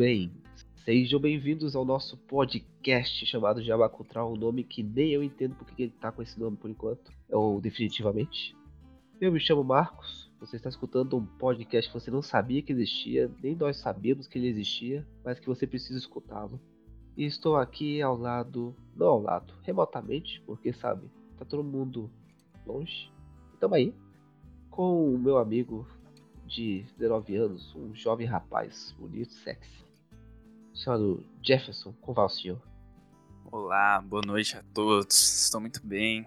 bem? Sejam bem-vindos ao nosso podcast chamado Jabacultural, um nome que nem eu entendo porque ele tá com esse nome por enquanto, ou definitivamente. Eu me chamo Marcos, você está escutando um podcast que você não sabia que existia, nem nós sabíamos que ele existia, mas que você precisa escutá-lo. E estou aqui ao lado, não ao lado, remotamente, porque sabe, tá todo mundo longe. Tamo aí, com o meu amigo de 19 anos, um jovem rapaz bonito, sexy, chamado Jefferson Convalcio. Olá, boa noite a todos. Estou muito bem,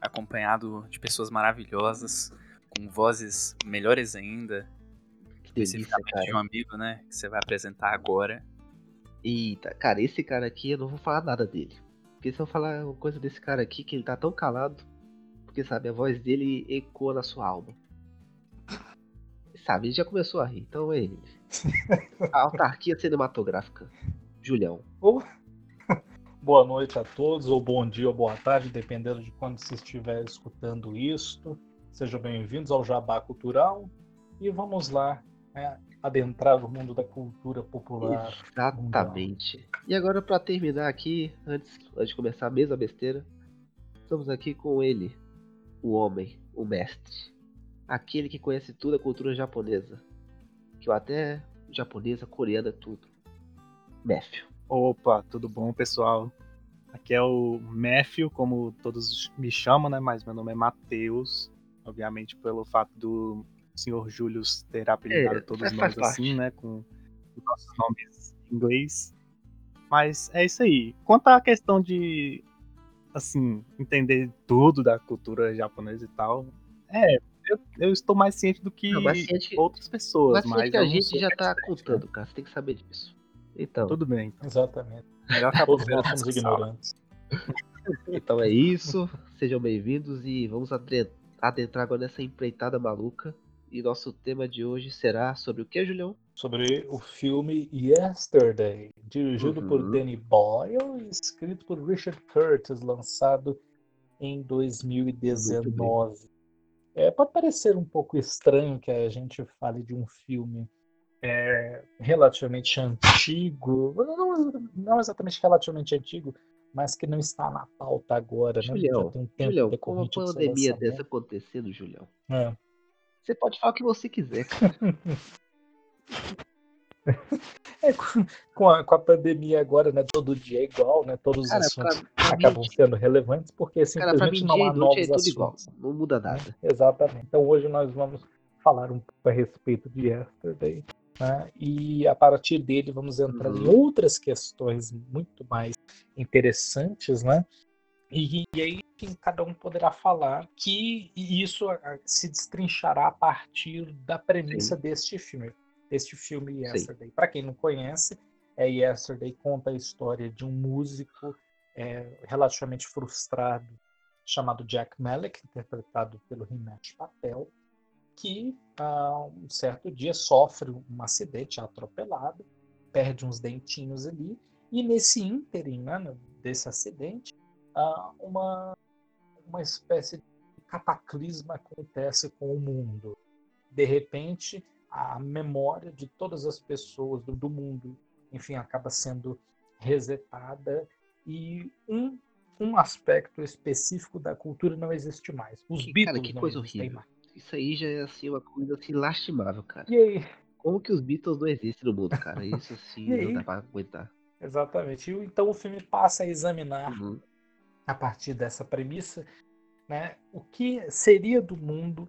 acompanhado de pessoas maravilhosas, com vozes melhores ainda. Que delícia, Especificamente cara. de um amigo, né, que você vai apresentar agora. Eita, cara, esse cara aqui eu não vou falar nada dele. Porque se eu falar uma coisa desse cara aqui, que ele tá tão calado, porque sabe, a voz dele ecoa na sua alma. Sabe, ele já começou a rir, então é ele. A autarquia cinematográfica. Julião. Boa noite a todos, ou bom dia ou boa tarde, dependendo de quando você estiver escutando isto. Sejam bem-vindos ao Jabá Cultural e vamos lá né, adentrar o mundo da cultura popular. Exatamente. E agora, pra terminar aqui, antes, antes de começar a mesma besteira, estamos aqui com ele, o homem, o mestre. Aquele que conhece toda a cultura japonesa. Que eu até japonesa, coreana, tudo. Matthew. Opa, tudo bom, pessoal? Aqui é o Matthew, como todos me chamam, né? Mas meu nome é Matheus. Obviamente, pelo fato do senhor Julius ter apelidado É, todos nós assim, né? Com os nossos nomes em inglês. Mas é isso aí. Quanto à questão de, assim, entender tudo da cultura japonesa e tal, é, eu, eu estou mais ciente do que Não, mais ciente que- outras pessoas, Mas, mas que a gente já tá né? contando, cara. Você tem que saber disso. Então, Tudo bem. Exatamente. Melhor Todos capoeira nós somos ignorantes. então é isso. Sejam bem-vindos e vamos adentrar agora nessa empreitada maluca. E nosso tema de hoje será sobre o que, Julião? Sobre o filme Yesterday, dirigido Uhum. por Danny Boyle e escrito por Richard Curtis, lançado em 2019. É, pode parecer um pouco estranho que a gente fale de um filme é, relativamente antigo, não, não exatamente relativamente antigo, mas que não está na pauta agora, né? Julião, Já tem um tempo Julião, com a decorrente do seu pandemia lançamento. dessa acontecendo, Julião, É. você pode falar o que você quiser. É, com, a, com a pandemia agora, né? Todo dia é igual, né? Todos os Cara, assuntos pra, pra mim, acabam sendo relevantes porque cara, pra mim simplesmente não há noite é novos tudo igual. assuntos. Não muda nada. Exatamente. Então hoje nós vamos falar um pouco a respeito de Yesterday. né? E a partir dele vamos entrar em Uhum. outras questões muito mais interessantes, né? E, e aí cada um poderá falar que isso se destrinchará a partir da premissa deste filme, deste filme Yesterday. Para quem não conhece, é Yesterday conta a história de um músico é, relativamente frustrado chamado Jack Malek, interpretado pelo Himesh Patel, que ah, um certo dia sofre um acidente é atropelado, perde uns dentinhos ali, e nesse ínterim né, desse acidente, ah, uma, uma espécie de cataclisma acontece com o mundo. De repente, a memória de todas as pessoas do, do mundo, enfim, acaba sendo resetada e um, um aspecto específico da cultura não existe mais. Os Que- Beatles cara, que não coisa existem horrível. mais. Isso aí já é assim uma coisa assim lastimável, cara. E aí, Como que os Beatles não existem no mundo, cara? Isso assim não dá pra aguentar. exatamente. E então o filme passa a examinar Uhum. a partir dessa premissa, né, o que seria do mundo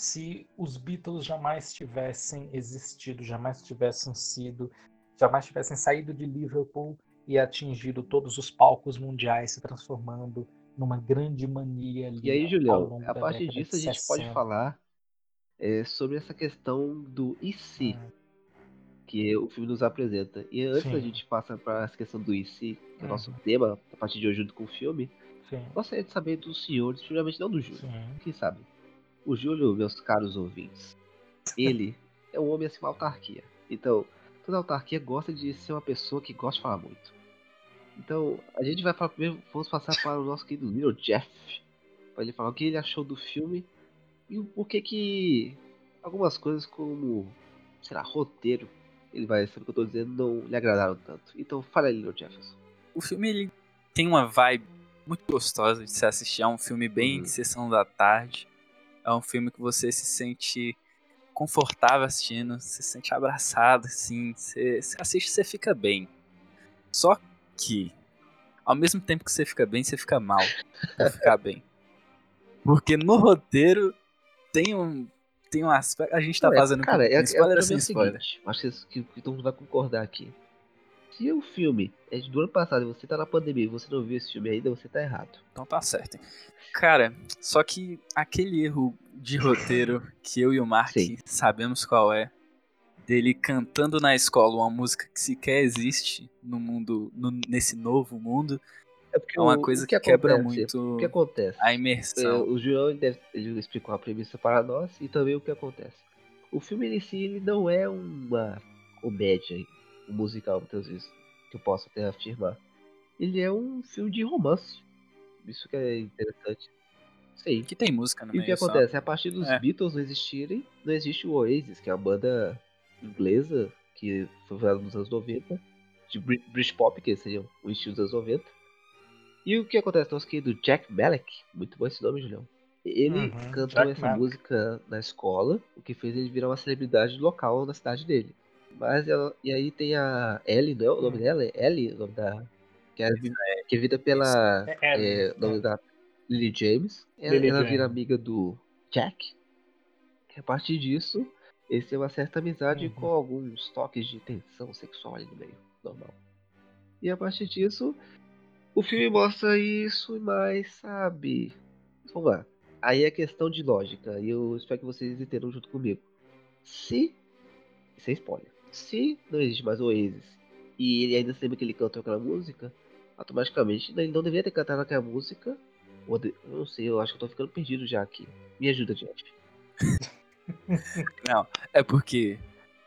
se os Beatles jamais tivessem existido, jamais tivessem sido, jamais tivessem saído de Liverpool e atingido todos os palcos mundiais, se transformando numa grande mania ali. E aí, Julião, a da partir disso a gente pode 60. falar é, sobre essa questão do e se Hum, que o filme nos apresenta. E antes da Sim. gente passar para essa questão do e se, que é o nosso tema, a partir de hoje junto com o filme, sim, gostaria de saber dos senhores, primeiramente não do Júlio. Quem sabe? O Júlio, meus caros ouvintes, ele é um homem assim, uma autarquia. Então, toda autarquia gosta de ser uma pessoa que gosta de falar muito. Então, a gente vai falar primeiro, vamos passar para o nosso querido Little Jeff, para ele falar o que ele achou do filme e o porquê que algumas coisas como, sei lá, roteiro ele vai saber o que eu tô dizendo, não lhe agradaram tanto. Então fala aí, Leo Jefferson. O filme ele tem uma vibe muito gostosa de se assistir. É um filme bem Uhum. de sessão da tarde. É um filme que você se sente confortável assistindo, se sente abraçado, assim. Você, você assiste e você fica bem. Só que, ao mesmo tempo que você fica bem, você fica mal por ficar bem. Porque no roteiro tem um. Tem um aspecto. A gente tá é- fazendo cara, com é, spoiler é, ou sem é o spoiler. seguinte, acho que, isso- que, que todo mundo vai concordar aqui. Se o filme é do ano passado e você tá na pandemia e você não viu esse filme ainda, você tá errado. Então tá certo. Cara, só que aquele erro de roteiro que eu e o Mark Sim. sabemos qual é, dele cantando na escola uma música que sequer existe no mundo, no- nesse novo mundo, É porque é uma o- coisa o que, quebra acontece- muito O que acontece? a É, imersão. o João deve, ele explicou a premissa para nós e também o que acontece. O filme em si ele não é uma comédia, um musical muitas vezes, que eu posso até afirmar. Ele é um filme de romance. Isso que é interessante. Sim. Que tem música no E o que meio só. acontece? A partir dos É. Beatles não existirem, não existe o Oasis, que é a banda inglesa que foi fundada nos anos 90, de Brit- British Pop, que seria o estilo dos anos 90. E o que acontece? Nosso querido Jack Malek, muito bom esse nome, Julião. Ele Uhum, cantou Jack essa Malek. música na escola, o que fez ele virar uma celebridade local na cidade dele. Mas ela, e aí tem a Ellie, não é o nome Hum. dela? É Ellie, o nome da. Que é, vi- que é vida pela. É, é, É, nome é. da Lily James. Ela, Lily ela James. vira amiga do Jack. E a partir disso, eles têm uma certa amizade Uhum. com alguns toques de tensão sexual ali no meio. Normal. E a partir disso, o filme mostra isso e mais, sabe? Vamos lá. Aí é questão de lógica. E eu espero que vocês entendam junto comigo. Se. Sem spoiler. Se não existe mais Oasis e ele ainda se lembra que ele cantou aquela música, automaticamente ele não deveria ter cantado aquela música. Ou de- Eu não sei, eu acho que eu tô ficando perdido já aqui. Me ajuda, Jeff. Não, é porque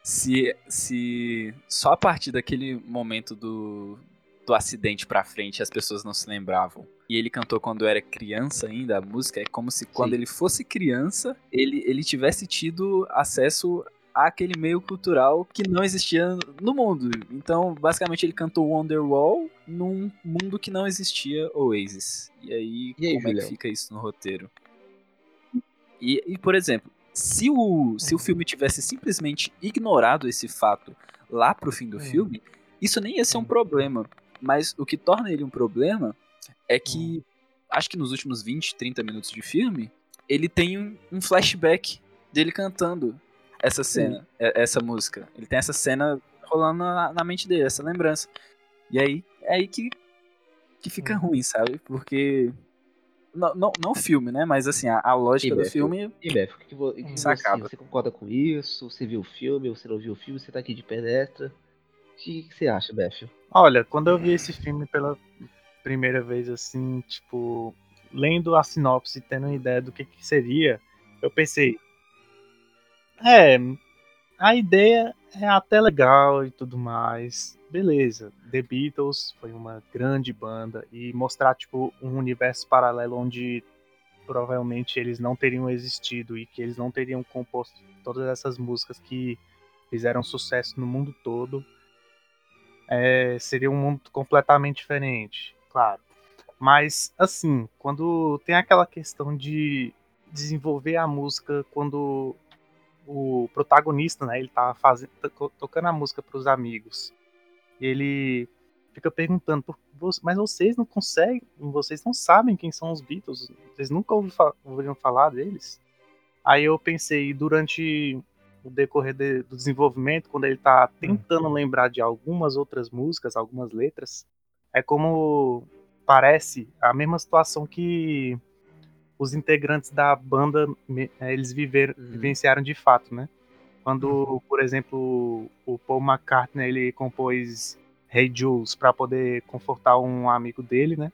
se, se só a partir daquele momento do, do acidente pra frente as pessoas não se lembravam e ele cantou quando era criança ainda, a música é como se quando Sim. ele fosse criança ele, ele tivesse tido acesso àquele meio cultural que não existia no mundo. Então, basicamente, ele cantou Wonderwall num mundo que não existia Oasis. E aí, E aí, como é que Julião? fica isso no roteiro? E, e, por exemplo, se o, se o filme tivesse simplesmente ignorado esse fato lá pro fim do Hum. filme, isso nem ia ser um Hum. problema. Mas o que torna ele um problema é que, Hum. acho que nos últimos 20, 30 minutos de filme, ele tem um, um flashback dele cantando essa cena, é- essa música. Ele tem essa cena rolando na, na mente dele, essa lembrança. E aí, é aí que, que fica Hum. ruim, sabe? Porque. Não, não, não o filme, né? Mas assim, a, a lógica E, do filme E Beth, o que, que, que você, acaba. você concorda com isso? Você viu o filme? Você não viu o filme? Você tá aqui de pedestra? O que, que você acha, Beth? Olha, quando eu vi esse filme pela primeira vez, assim, tipo, lendo a sinopse e tendo uma ideia do que, que seria, eu pensei, é, a ideia é até legal e tudo mais, beleza. The Beatles foi uma grande banda e mostrar, tipo, um universo paralelo onde provavelmente eles não teriam existido e que eles não teriam composto todas essas músicas que fizeram sucesso no mundo todo é, seria um mundo completamente diferente, claro. Mas, assim, quando tem aquela questão de desenvolver a música, quando o protagonista, né, ele tá fazendo, tocando a música para os amigos, e ele fica perguntando, "Por- vo- mas vocês não conseguem, vocês não sabem quem são os Beatles, vocês nunca ouviram falar deles? Aí eu pensei, durante o decorrer de- do desenvolvimento, quando ele tá tentando lembrar de algumas outras músicas, algumas letras, é como parece a mesma situação que os integrantes da banda eh, eles viveram, Uhum. vivenciaram de fato, né? Quando, por exemplo, o Paul McCartney ele compôs Hey Jules para poder confortar um amigo dele, né?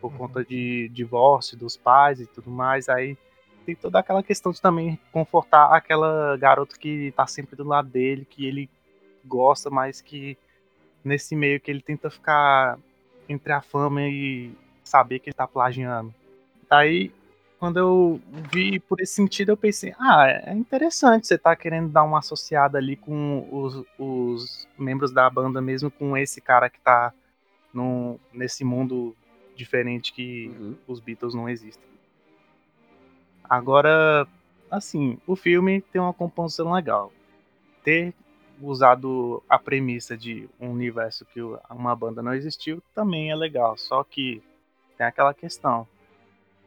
Por Uhum. conta de divórcio dos pais e tudo mais, aí tem toda aquela questão de também confortar aquela garota que tá sempre do lado dele, que ele gosta, mas que nesse meio que ele tenta ficar entre a fama e saber que ele tá plagiando. Daí, quando eu vi por esse sentido, eu pensei, ah, é interessante você tá querendo dar uma associada ali com os, os membros da banda, mesmo com esse cara que tá no, nesse mundo diferente que Uhum. os Beatles não existem. Agora, assim, o filme tem uma composição legal. Ter usado a premissa de um universo que uma banda não existiu também é legal. Só que tem aquela questão.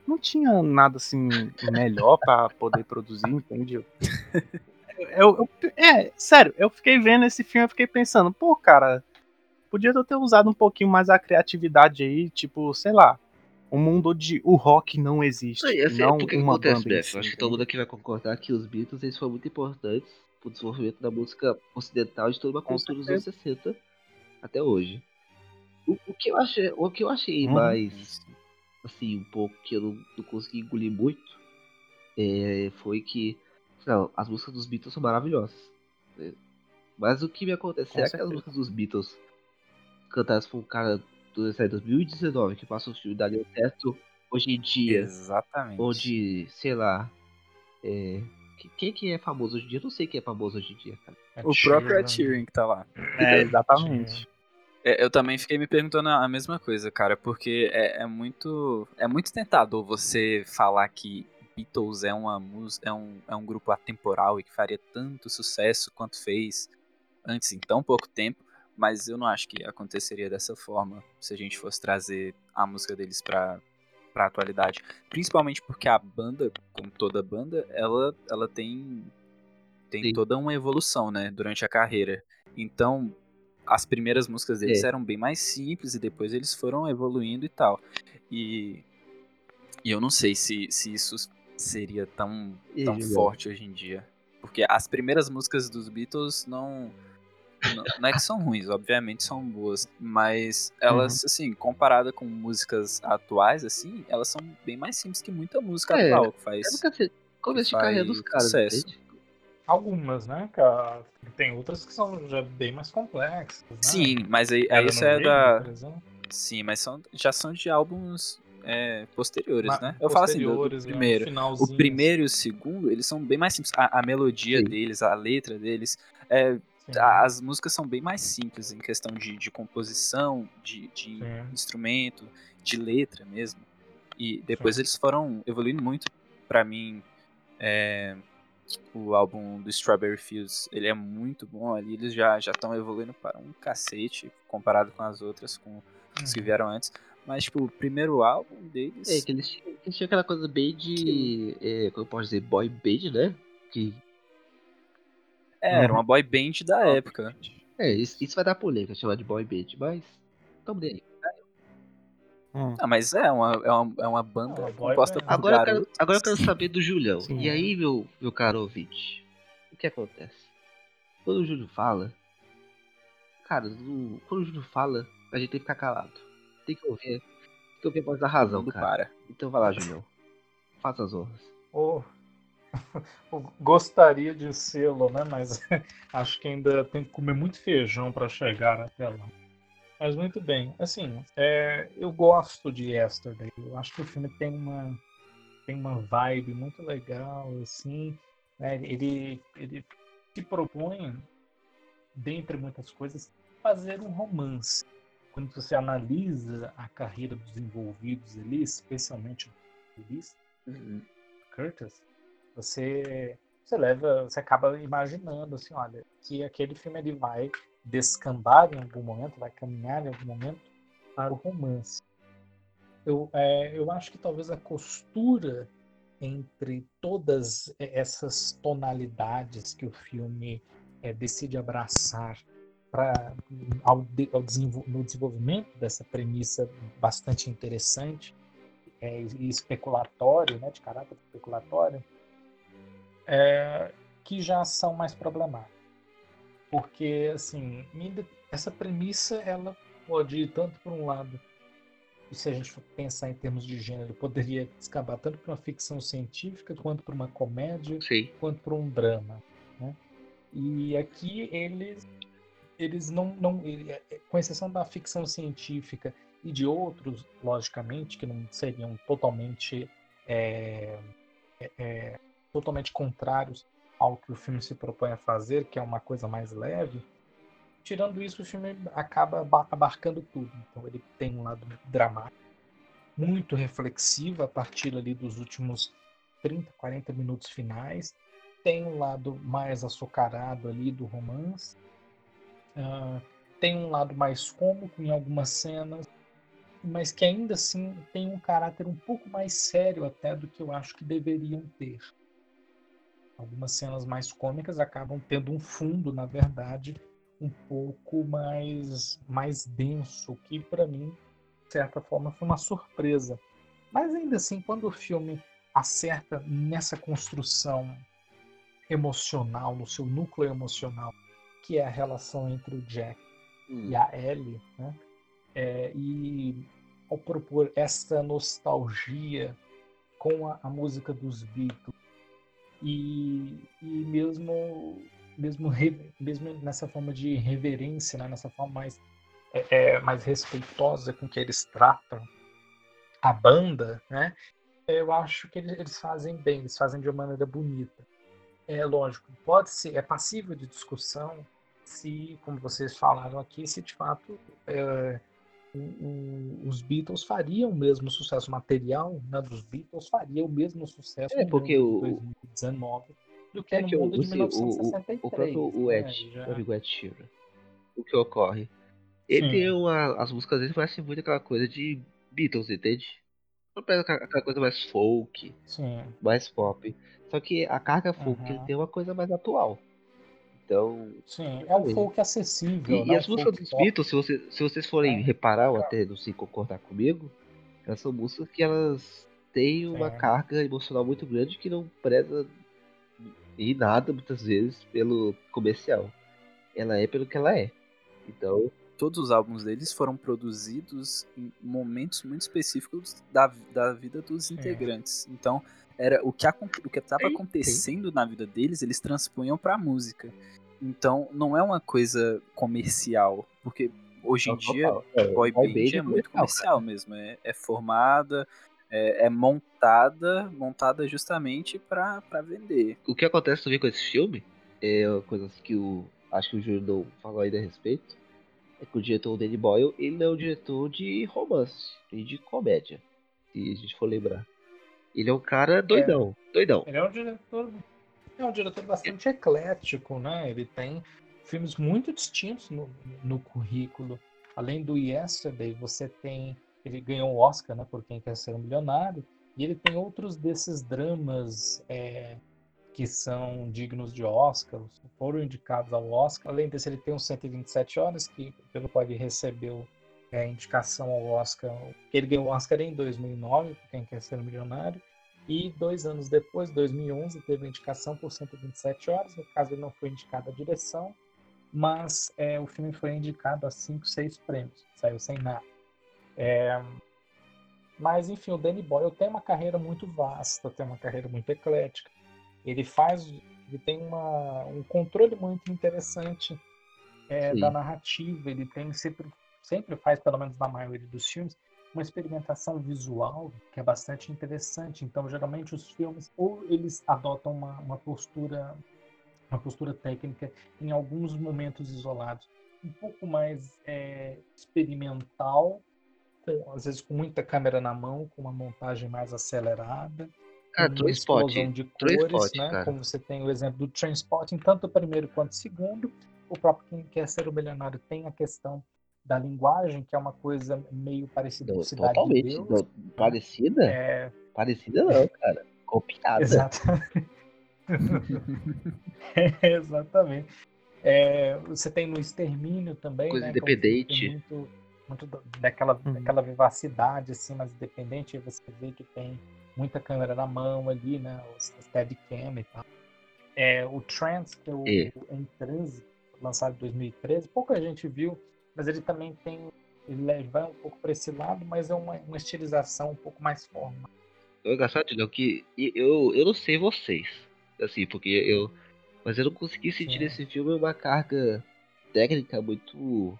Não tinha nada assim melhor pra poder produzir, entende? Eu, eu- é, sério, eu fiquei vendo esse filme e fiquei pensando, pô, cara, podia ter usado um pouquinho mais a criatividade aí, tipo, sei lá, um mundo onde o rock não existe, Não, e assim, não porque que uma acontece, banda acho que todo mundo aqui vai concordar que os Beatles eles foram muito importantes pro desenvolvimento da música ocidental de toda uma Com cultura dos anos 60 até hoje. O, o que eu achei, o que eu achei Uhum. mais, assim, um pouco que eu não, não consegui engolir muito é, foi que não, as músicas dos Beatles são maravilhosas. né? Mas o que me acontece Com é que as músicas dos Beatles cantadas por um cara do sei, 2019 que passa o filme daria certo hoje em dia Exatamente. onde, sei lá, é, que- quem que é famoso hoje em dia? Eu não sei quem é famoso hoje em dia, cara. O próprio Ed Sheeran que tá lá. É, exatamente. É, eu também fiquei me perguntando a mesma coisa, cara, porque é, é muito é muito tentador você falar que Beatles é uma é um, é um grupo atemporal e que faria tanto sucesso quanto fez antes em tão pouco tempo, mas eu não acho que aconteceria dessa forma se a gente fosse trazer a música deles pra, pra atualidade. Principalmente porque a banda, como toda banda, ela, ela tem, tem Sim. toda uma evolução, né, durante a carreira. Então, as primeiras músicas deles É. eram bem mais simples e depois eles foram evoluindo e tal. E, e eu não sei se, se isso seria tão, E, tão forte hoje em dia. Porque as primeiras músicas dos Beatles não. Não, não é que são ruins, obviamente são boas, mas elas, assim, comparada com músicas atuais, assim, elas são bem mais simples que muita música É, atual que faz. nunca sei. Começo de carreira dos caras, sucesso. entende? Algumas, né? cara? Tem outras que são já bem mais complexas. Né? Sim, mas aí, aí isso é da. Sim, mas são, já são de álbuns é, posteriores, Ma- né? Eu falo assim, do, do né, primeiro. finalzinhos. O primeiro e o segundo, eles são bem mais simples. A, a melodia Sim. deles, a letra deles, é, as músicas são bem mais simples em questão de, de composição, de, de instrumento, de letra mesmo. E depois Sim. eles foram evoluindo muito. Pra mim, é, o álbum do Strawberry Fields, ele é muito bom ali. Eles já já estão evoluindo para um cacete comparado com as outras, com os que Uhum. vieram antes. Mas, tipo, o primeiro álbum deles... É, que eles tinham, eles tinham aquela coisa bem de. É, como eu posso dizer, boy band, né? Que, É, era uma boy band da época. é, isso, isso vai dar polêmica, chamar de boy band, mas. Tamo aí. Hum. Ah, mas é uma, é uma, é uma banda Ah, composta band. por Agora eu, quero, agora eu quero saber do Julião. Sim. E aí, meu, meu caro ouvinte, o que acontece? Quando o Júlio fala, cara, no- quando o Júlio fala, a gente tem que ficar calado. Tem que ouvir, tem que ouvir a voz da razão, Mundo cara. para. Então vai lá, Julião. Faça as honras. Oh, gostaria de sê-lo, né? Mas acho que ainda tem que comer muito feijão para chegar até lá. Mas muito bem. Assim, é, eu gosto de Yesterday. Eu acho que o filme tem uma tem uma vibe muito legal, assim. né, Ele ele se propõe, dentre muitas coisas, fazer um romance. Quando você analisa a carreira dos envolvidos ali, especialmente o Ulisses, Curtis, você, você leva, você acaba imaginando assim, olha, que aquele filme ele vai descambar em algum momento, vai caminhar em algum momento para o romance. Eu, é, eu acho que talvez a costura entre todas essas tonalidades que o filme é, decide abraçar para ao, de- ao desenvol- no desenvolvimento dessa premissa bastante interessante é, e especulatório, né, de caráter especulatório, é, que já são mais problemáticos. Porque, assim, essa premissa, ela pode ir tanto por um lado, e se a gente for pensar em termos de gênero, poderia descambar tanto para uma ficção científica, quanto para uma comédia, Sim. quanto para um drama. Né? E aqui eles, eles não, não com exceção da ficção científica e de outros, logicamente, que não seriam totalmente é, é, é, totalmente contrários ao que o filme se propõe a fazer, que é uma coisa mais leve. Tirando isso, o filme acaba abarcando tudo. Então ele tem um lado dramático, muito reflexivo a partir ali dos últimos 30, 40 minutos finais. Tem um lado mais açucarado ali do romance. Uh, tem um lado mais cômico em algumas cenas, mas que ainda assim tem um caráter um pouco mais sério até do que eu acho que deveriam ter. Algumas cenas mais cômicas acabam tendo um fundo, na verdade, um pouco mais mais denso, que para mim, de certa forma, foi uma surpresa. Mas ainda assim, quando o filme acerta nessa construção emocional, no seu núcleo emocional, que é a relação entre o Jack hum. e a Ellie, né? É, e ao propor esta nostalgia com a, a música dos Beatles e, e mesmo mesmo mesmo nessa forma de reverência, né? nessa forma mais é, é, mais respeitosa com que eles tratam a banda, né? Eu acho que eles, fazem bem, eles fazem de uma maneira bonita. É lógico, pode ser, é passível de discussão se, como vocês falaram aqui, se de fato é, os Beatles fariam o mesmo sucesso material né, dos Beatles, faria o mesmo sucesso é, porque o 2019 do que é no mundo o, de 1963. O, o próprio o né, Ed, né, o Ed Sheeran, o que ocorre? Ele Sim. tem uma, as músicas dele parecem muito aquela coisa de Beatles, entende? Aquela coisa mais folk, Sim. mais pop. Só que a carga folk uhum. tem uma coisa mais atual. Então. Sim, é um folk acessível. E, né? e as músicas dos Beatles, se, você, se vocês forem é. reparar, ou até não se concordar comigo, elas são músicas que elas têm uma é. carga emocional muito grande que não preza em nada, muitas vezes, pelo comercial. Ela é pelo que ela é. Então. Todos os álbuns deles foram produzidos em momentos muito específicos da, da vida dos integrantes. Então, era o que o que estava acontecendo na vida deles, eles transpunham para a música. Então, não é uma coisa comercial, porque hoje em dia é, boy band é, é muito comercial mesmo, é, é formada, é, é, montada, montada justamente para vender. O que acontece também com esse filme é coisas que o acho que o Júlio falou aí a respeito. É que o diretor Danny Boyle, ele é um diretor de romance e de comédia, se a gente for lembrar. Ele é um cara doidão, é. doidão. Ele é um diretor, é um diretor bastante eclético, né? Ele tem filmes muito distintos no, no currículo. Além do Yesterday, você tem ele ganhou o Oscar, né, por Quem Quer Ser um Milionário, e ele tem outros desses dramas é, que são dignos de Oscar, foram indicados ao Oscar. Além desse, ele tem os 127 Horas, que, pelo qual ele recebeu é, indicação ao Oscar, ele ganhou o Oscar em 2009, por Quem Quer Ser um Milionário, e dois anos depois, 2011, teve a indicação por 127 horas. No caso, ele não foi indicado à direção, mas é, o filme foi indicado a 5, 6 prêmios. Saiu sem nada. É, mas, enfim, o Danny Boyle tem uma carreira muito vasta, tem uma carreira muito eclética. Ele faz, ele tem uma, um controle muito interessante é, da narrativa. Ele tem sempre, sempre faz, pelo menos na maioria dos filmes, uma experimentação visual que é bastante interessante. Então, geralmente os filmes ou eles adotam uma, uma postura uma postura técnica em alguns momentos isolados um pouco mais é, experimental, com, às vezes com muita câmera na mão, com uma montagem mais acelerada. Ah, uma explosão de cores, né? Cara. Como você tem o exemplo do Transporting, tanto o primeiro quanto o segundo. O próprio Quem Quer Ser o Milionário tem a questão da linguagem, que é uma coisa meio parecida com Cidade Totalmente. de Deus. Parecida? É... Parecida não, cara. Copiada. Exatamente. é, exatamente. É, você tem no Extermínio também, Coisa né, independente. Muito, muito daquela, uhum. daquela vivacidade, assim, mais independente. Você vê que tem muita câmera na mão ali, né? O Steadicam e tal. É, o Trance, que é o, o Em Trânsito, lançado em 2013, pouca gente viu mas ele também tem ele vai um pouco para esse lado, mas é uma, uma estilização um pouco mais formal. É engraçado, não, que eu, eu não sei vocês, assim, porque eu. Mas eu não consegui sentir Sim. nesse filme uma carga técnica muito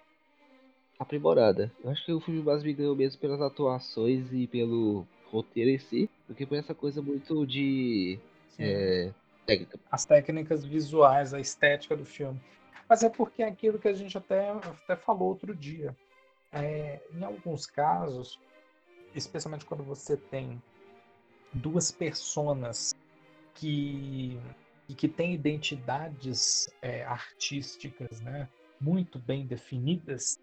aprimorada. Eu acho que o filme mais me ganhou mesmo pelas atuações e pelo roteiro em si. Porque foi essa coisa muito de. É, técnica. As técnicas visuais, a estética do filme. Mas é porque é aquilo que a gente até, até falou outro dia. É, em alguns casos, especialmente quando você tem duas personas que, que têm identidades é, artísticas né, muito bem definidas,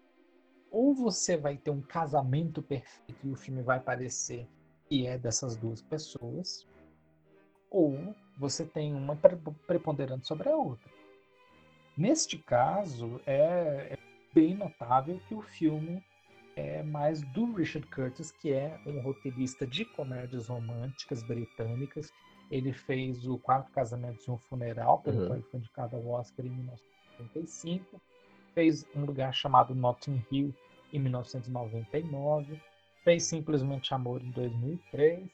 ou você vai ter um casamento perfeito e o filme vai parecer que é dessas duas pessoas, ou você tem uma preponderante sobre a outra. Neste caso, é, é bem notável que o filme é mais do Richard Curtis, que é um roteirista de comédias românticas britânicas. Ele fez o Quatro Casamentos e um Funeral, pelo uhum. qual ele foi indicado ao Oscar em 1995. Fez um lugar chamado Notting Hill em 1999. Fez Simplesmente Amor em 2003.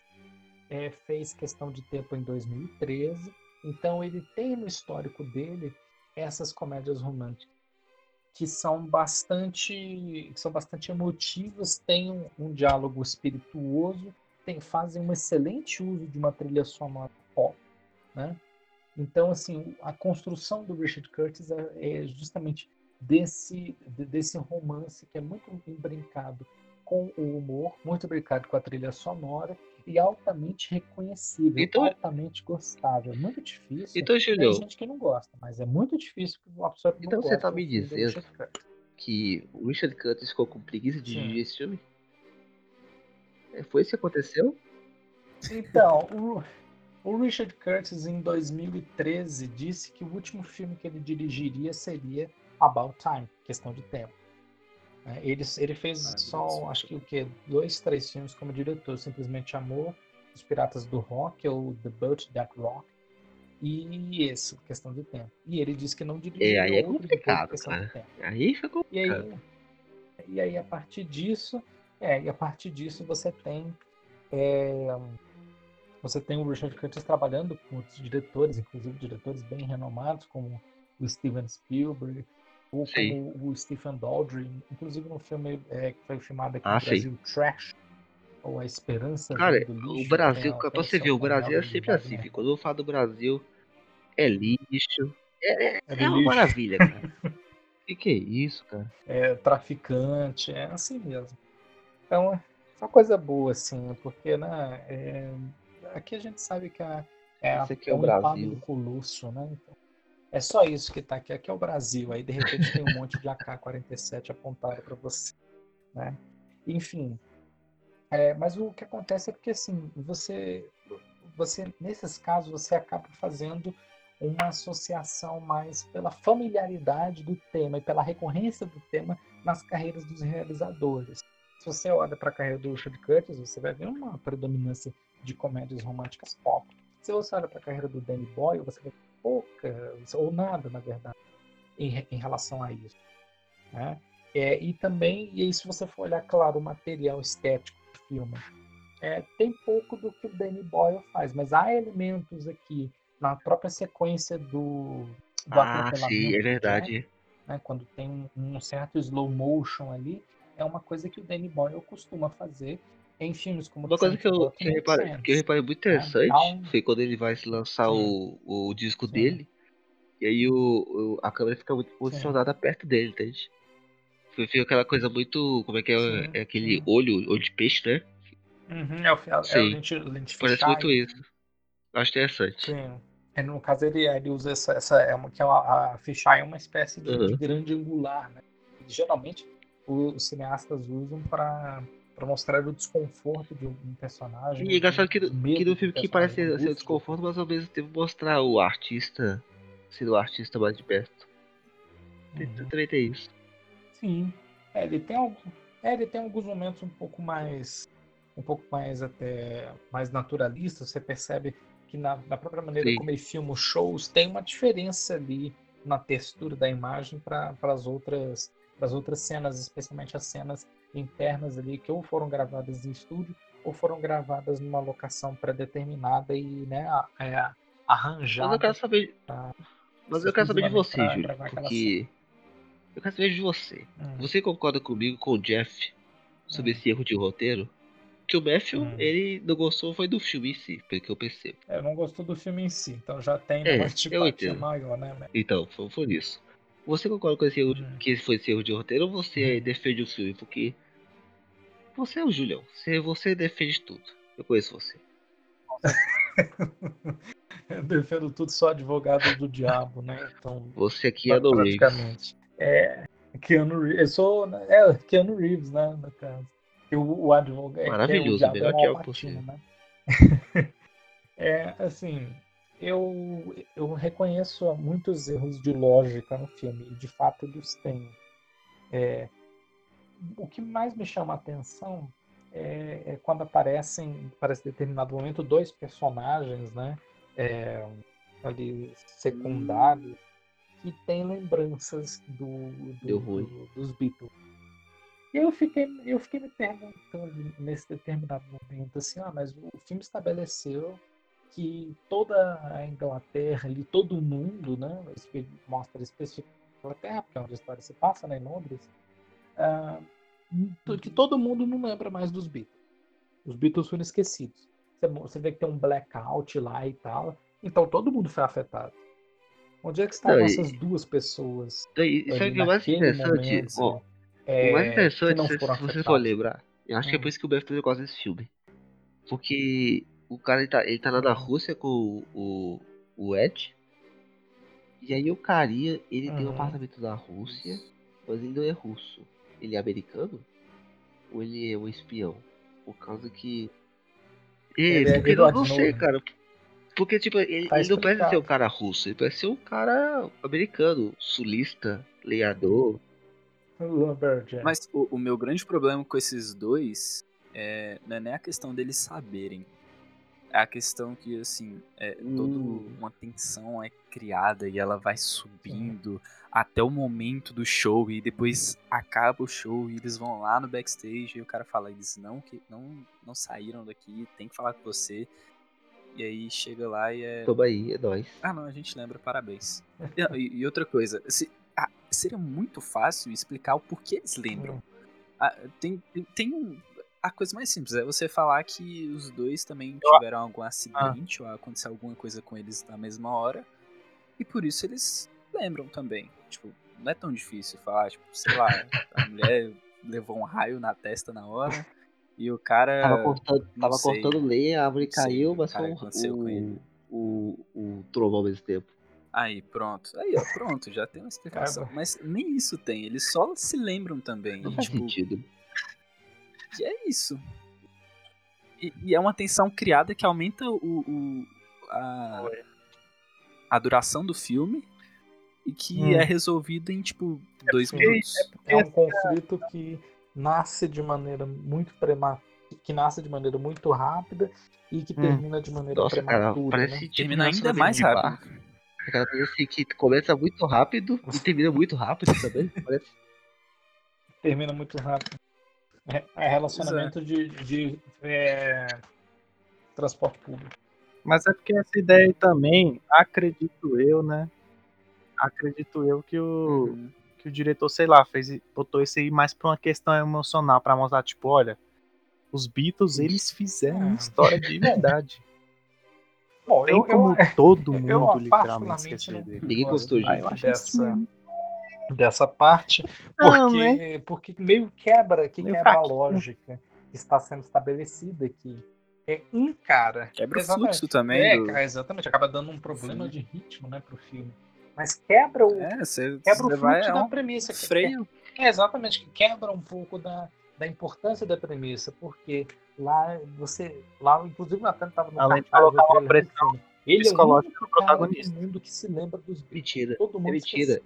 É, fez Questão de Tempo em 2013. Então ele tem no histórico dele essas comédias românticas que são bastante que são bastante emotivas, têm um, um diálogo espirituoso, tem, fazem um excelente uso de uma trilha sonora pop, né? Então, assim, a construção do Richard Curtis é, é justamente desse, desse romance que é muito brincado com o humor, muito brincado com a trilha sonora e altamente reconhecível, então, altamente gostável. Muito difícil. Então, Julio, Tem gente que não gosta, mas é muito difícil que uma pessoa que então não você gosta tá me dizendo que o Richard Curtis ficou com preguiça de dirigir esse filme? É, foi isso que aconteceu? Então, o, o Richard Curtis, em 2013, disse que o último filme que ele dirigiria seria About Time, Questão de Tempo. É, Ele, ele fez Ah, só, beleza. acho que o quê? Dois, três filmes como diretor. Simplesmente Amor, Os Piratas do Rock, ou The Boat That Rock. E esse, Questão de Tempo. E ele disse que não dirigiria É, aí é outro depois de complicado, Questão cara. Tempo. Aí fica E aí, complicado. e aí, a partir disso, é, e a partir disso você tem é, você tem o Richard Curtis trabalhando com outros diretores, inclusive diretores bem renomados, como o Steven Spielberg, ou Sim. como o Stephen Daldry, inclusive no filme é, que foi filmado aqui Ah, no sim. Brasil, Trash, ou A Esperança Cara, Vindo do o Lixo, Brasil, pra você ver, o Brasil é do sempre assim. Quando eu falo do Brasil, é lixo. É, é, É do é uma lixo. maravilha, cara. que que é isso, cara? é traficante, é assim mesmo. Então, é uma coisa boa, assim, porque, né, é, aqui a gente sabe que a, é, a- é o um Brasil. impávido colosso, né? Então, é só isso que tá aqui. Aqui é o Brasil. Aí, de repente, tem um monte de AK-47 apontado para você, né? Enfim. É, mas o que acontece é porque, assim, você, você, nesses casos, você acaba fazendo uma associação mais pela familiaridade do tema e pela recorrência do tema nas carreiras dos realizadores. Se você olha para a carreira do Richard Curtis, você vai ver uma predominância de comédias românticas pop. Se você olha para a carreira do Danny Boyle, você vai ver pouca, ou nada, na verdade, em, em relação a isso. Né? É, e também, e aí se você for olhar, claro, o material estético do filme, é, tem pouco do que o Danny Boyle faz, mas há elementos aqui na própria sequência do, do Ah, sim, é verdade. né, quando tem um, um certo slow motion ali, é uma coisa que o Danny Boyle costuma fazer em filmes como Uma coisa que eu, que eu, reparei, que eu reparei muito interessante Dá um- foi quando ele vai se lançar Sim. o, o disco Sim. dele. E aí o, o- a câmera fica muito posicionada perto dele, entende? Foi- Fica aquela coisa muito. Como é que é? Sim, é aquele sim. olho, olho de peixe, né? Uhum, é o, é o Sim. lente, lente Parece muito isso. Acho interessante. Sim. É, no caso, ele, ele usa essa. essa é uma, que é uma, a fisheye é uma espécie de, Uhum. de grande angular, né? E, geralmente, o- os cineastas usam para mostrar o desconforto de um personagem. E é engraçado que, o que do filme que parece a ser, ser angústia. desconforto, mas ao mesmo tempo mostrar o artista sendo o artista mais de perto. Uhum. Também tem isso. Sim. É, ele tem algum, é, ele tem alguns momentos um pouco mais um pouco mais até mais naturalistas, você percebe que na, na própria maneira Sim. como ele filma os shows tem uma diferença ali na textura da imagem para as outras pras outras cenas, especialmente as cenas internas ali que ou foram gravadas em estúdio ou foram gravadas numa locação pré-determinada e né, é, Mas arranjada eu quero saber. pra- Mas eu quero saber de você, pra Júlio. aquela Porque. Eu quero saber de você. Hum. Você concorda comigo com o Jeff sobre Hum. esse erro de roteiro? Porque o Matthew, Hum. ele não gostou foi do filme em si, pelo que eu percebo. É, não gostou do filme em si, então já tem É, uma eu antipatia maior, né? Matt? Então, foi, foi isso. Você concorda com esse erro, Hum. que foi esse erro de roteiro ou você Hum. defende o filme? Porque você é o Julião, você, você defende tudo. Eu conheço você. Eu defendo tudo só advogado do diabo, né? Então, Você aqui é no Reeves. É, Keanu Reeves. Eu sou. É, Keanu Reeves, né? No caso. E o, o advogado. é que Maravilhoso, o diabo melhor é que o eu Alpatino, né? é, assim. Eu, eu reconheço muitos erros de lógica no filme, e de fato eles têm. É, o que mais me chama a atenção é, é quando aparecem, parece em determinado momento, dois personagens, né? É, ali secundários que têm lembranças do, do- do- dos Beatles. E eu fiquei, eu fiquei me perguntando nesse determinado momento assim, ah, mas o filme estabeleceu que toda a Inglaterra ali, todo mundo, né, mostra especificamente a Inglaterra, porque é onde a história se passa, né, em Londres, ah, to- que todo mundo não lembra mais dos Beatles. Os Beatles foram esquecidos. Você, vê que tem um blackout lá e tal, então todo mundo foi afetado. Onde é que estavam Não, e- essas duas pessoas? Daí, Isso é o que é mais interessante. momento, Ó, é, o mais interessante, não se, se você for lembrar, eu acho que é Hum. por isso que o Bertrand gosta desse filme. Porque o cara ele tá, ele tá lá na Rússia com o, o, o Ed. E aí o carinha, ele tem um Uhum. apartamento na Rússia, mas ele não é russo. Ele é americano? Ou ele é um espião? Por causa que. É, Ele é porque eu não sei, cara. Porque, tipo, ele, Tá ele não parece ser um cara russo, ele parece ser um cara americano, sulista, lenhador. Lumberjack. Mas o, o meu grande problema com esses dois é, não é nem a questão deles saberem. É a questão que, assim, é, toda Hum. uma tensão é criada e ela vai subindo até o momento do show e depois acaba o show e eles vão lá no backstage e o cara fala, eles não, que, não, não saíram daqui, tem que falar com você. E aí chega lá e é. Toma aí, é nóis. Ah, não, a gente lembra, parabéns. E, e- outra coisa, se- ah, seria muito fácil explicar o porquê eles lembram. Ah, tem, tem, tem um. A coisa mais simples é você falar que os dois também tiveram algum acidente ou aconteceu alguma coisa com eles na mesma hora. E por isso eles lembram também. Tipo, não é tão difícil falar, tipo, sei lá, a mulher levou um raio na testa na hora e o cara. Tava cortando, tava sei. cortando lenha, a árvore sei, caiu, mas cara, foi o que aconteceu com ele. o, o, o trovão ao mesmo tempo. Aí, pronto. Aí, ó, pronto, já tem uma explicação. Cara. Mas nem isso tem, eles só se lembram também. Não E, faz tipo, sentido. E é isso. E, e é uma tensão criada que aumenta o, o- a, a duração do filme e que Hum. é resolvido em, tipo, dois porque- minutos. É um conflito que nasce de maneira muito prematura, que nasce de maneira muito rápida e que Hum. termina de maneira Nossa, cara, prematura. parece né? Termina ainda mais rápido. bar. Aquela coisa assim que começa muito rápido e termina muito rápido também. Parece. Termina muito rápido. É, é relacionamento de, de é, transporte público. Mas é porque essa ideia aí também, acredito eu, né? Acredito eu que o, Uhum. que o diretor, sei lá, fez, botou isso aí mais pra uma questão emocional, pra mostrar, tipo, olha, os Beatles, eles fizeram uma Ah. história de verdade. Bom, Tem eu, como eu, todo eu, mundo literalmente particularmente esquecer dele. Ninguém gostou gosto disso. Ah, eu acho dessa. Dessa parte, Não, porque, né? porque meio quebra, que Meio quebra a lógica que está sendo estabelecida aqui. É um cara. Quebra o Exatamente. fluxo também É, do- cara, exatamente. Acaba dando um problema Sim. de ritmo, né, pro filme. Mas quebra o, É, você, quebra o você fluxo vai é da um premissa. que- freio. É, exatamente, que quebra um pouco da, da importância da premissa, porque lá você. Lá, inclusive, o Natan estava no Além de cartaz colocar uma pressão. Ele é o psicológica no cara protagonista. do mundo que se lembra dos. Mentira. Todo mundo É mentira. esquece,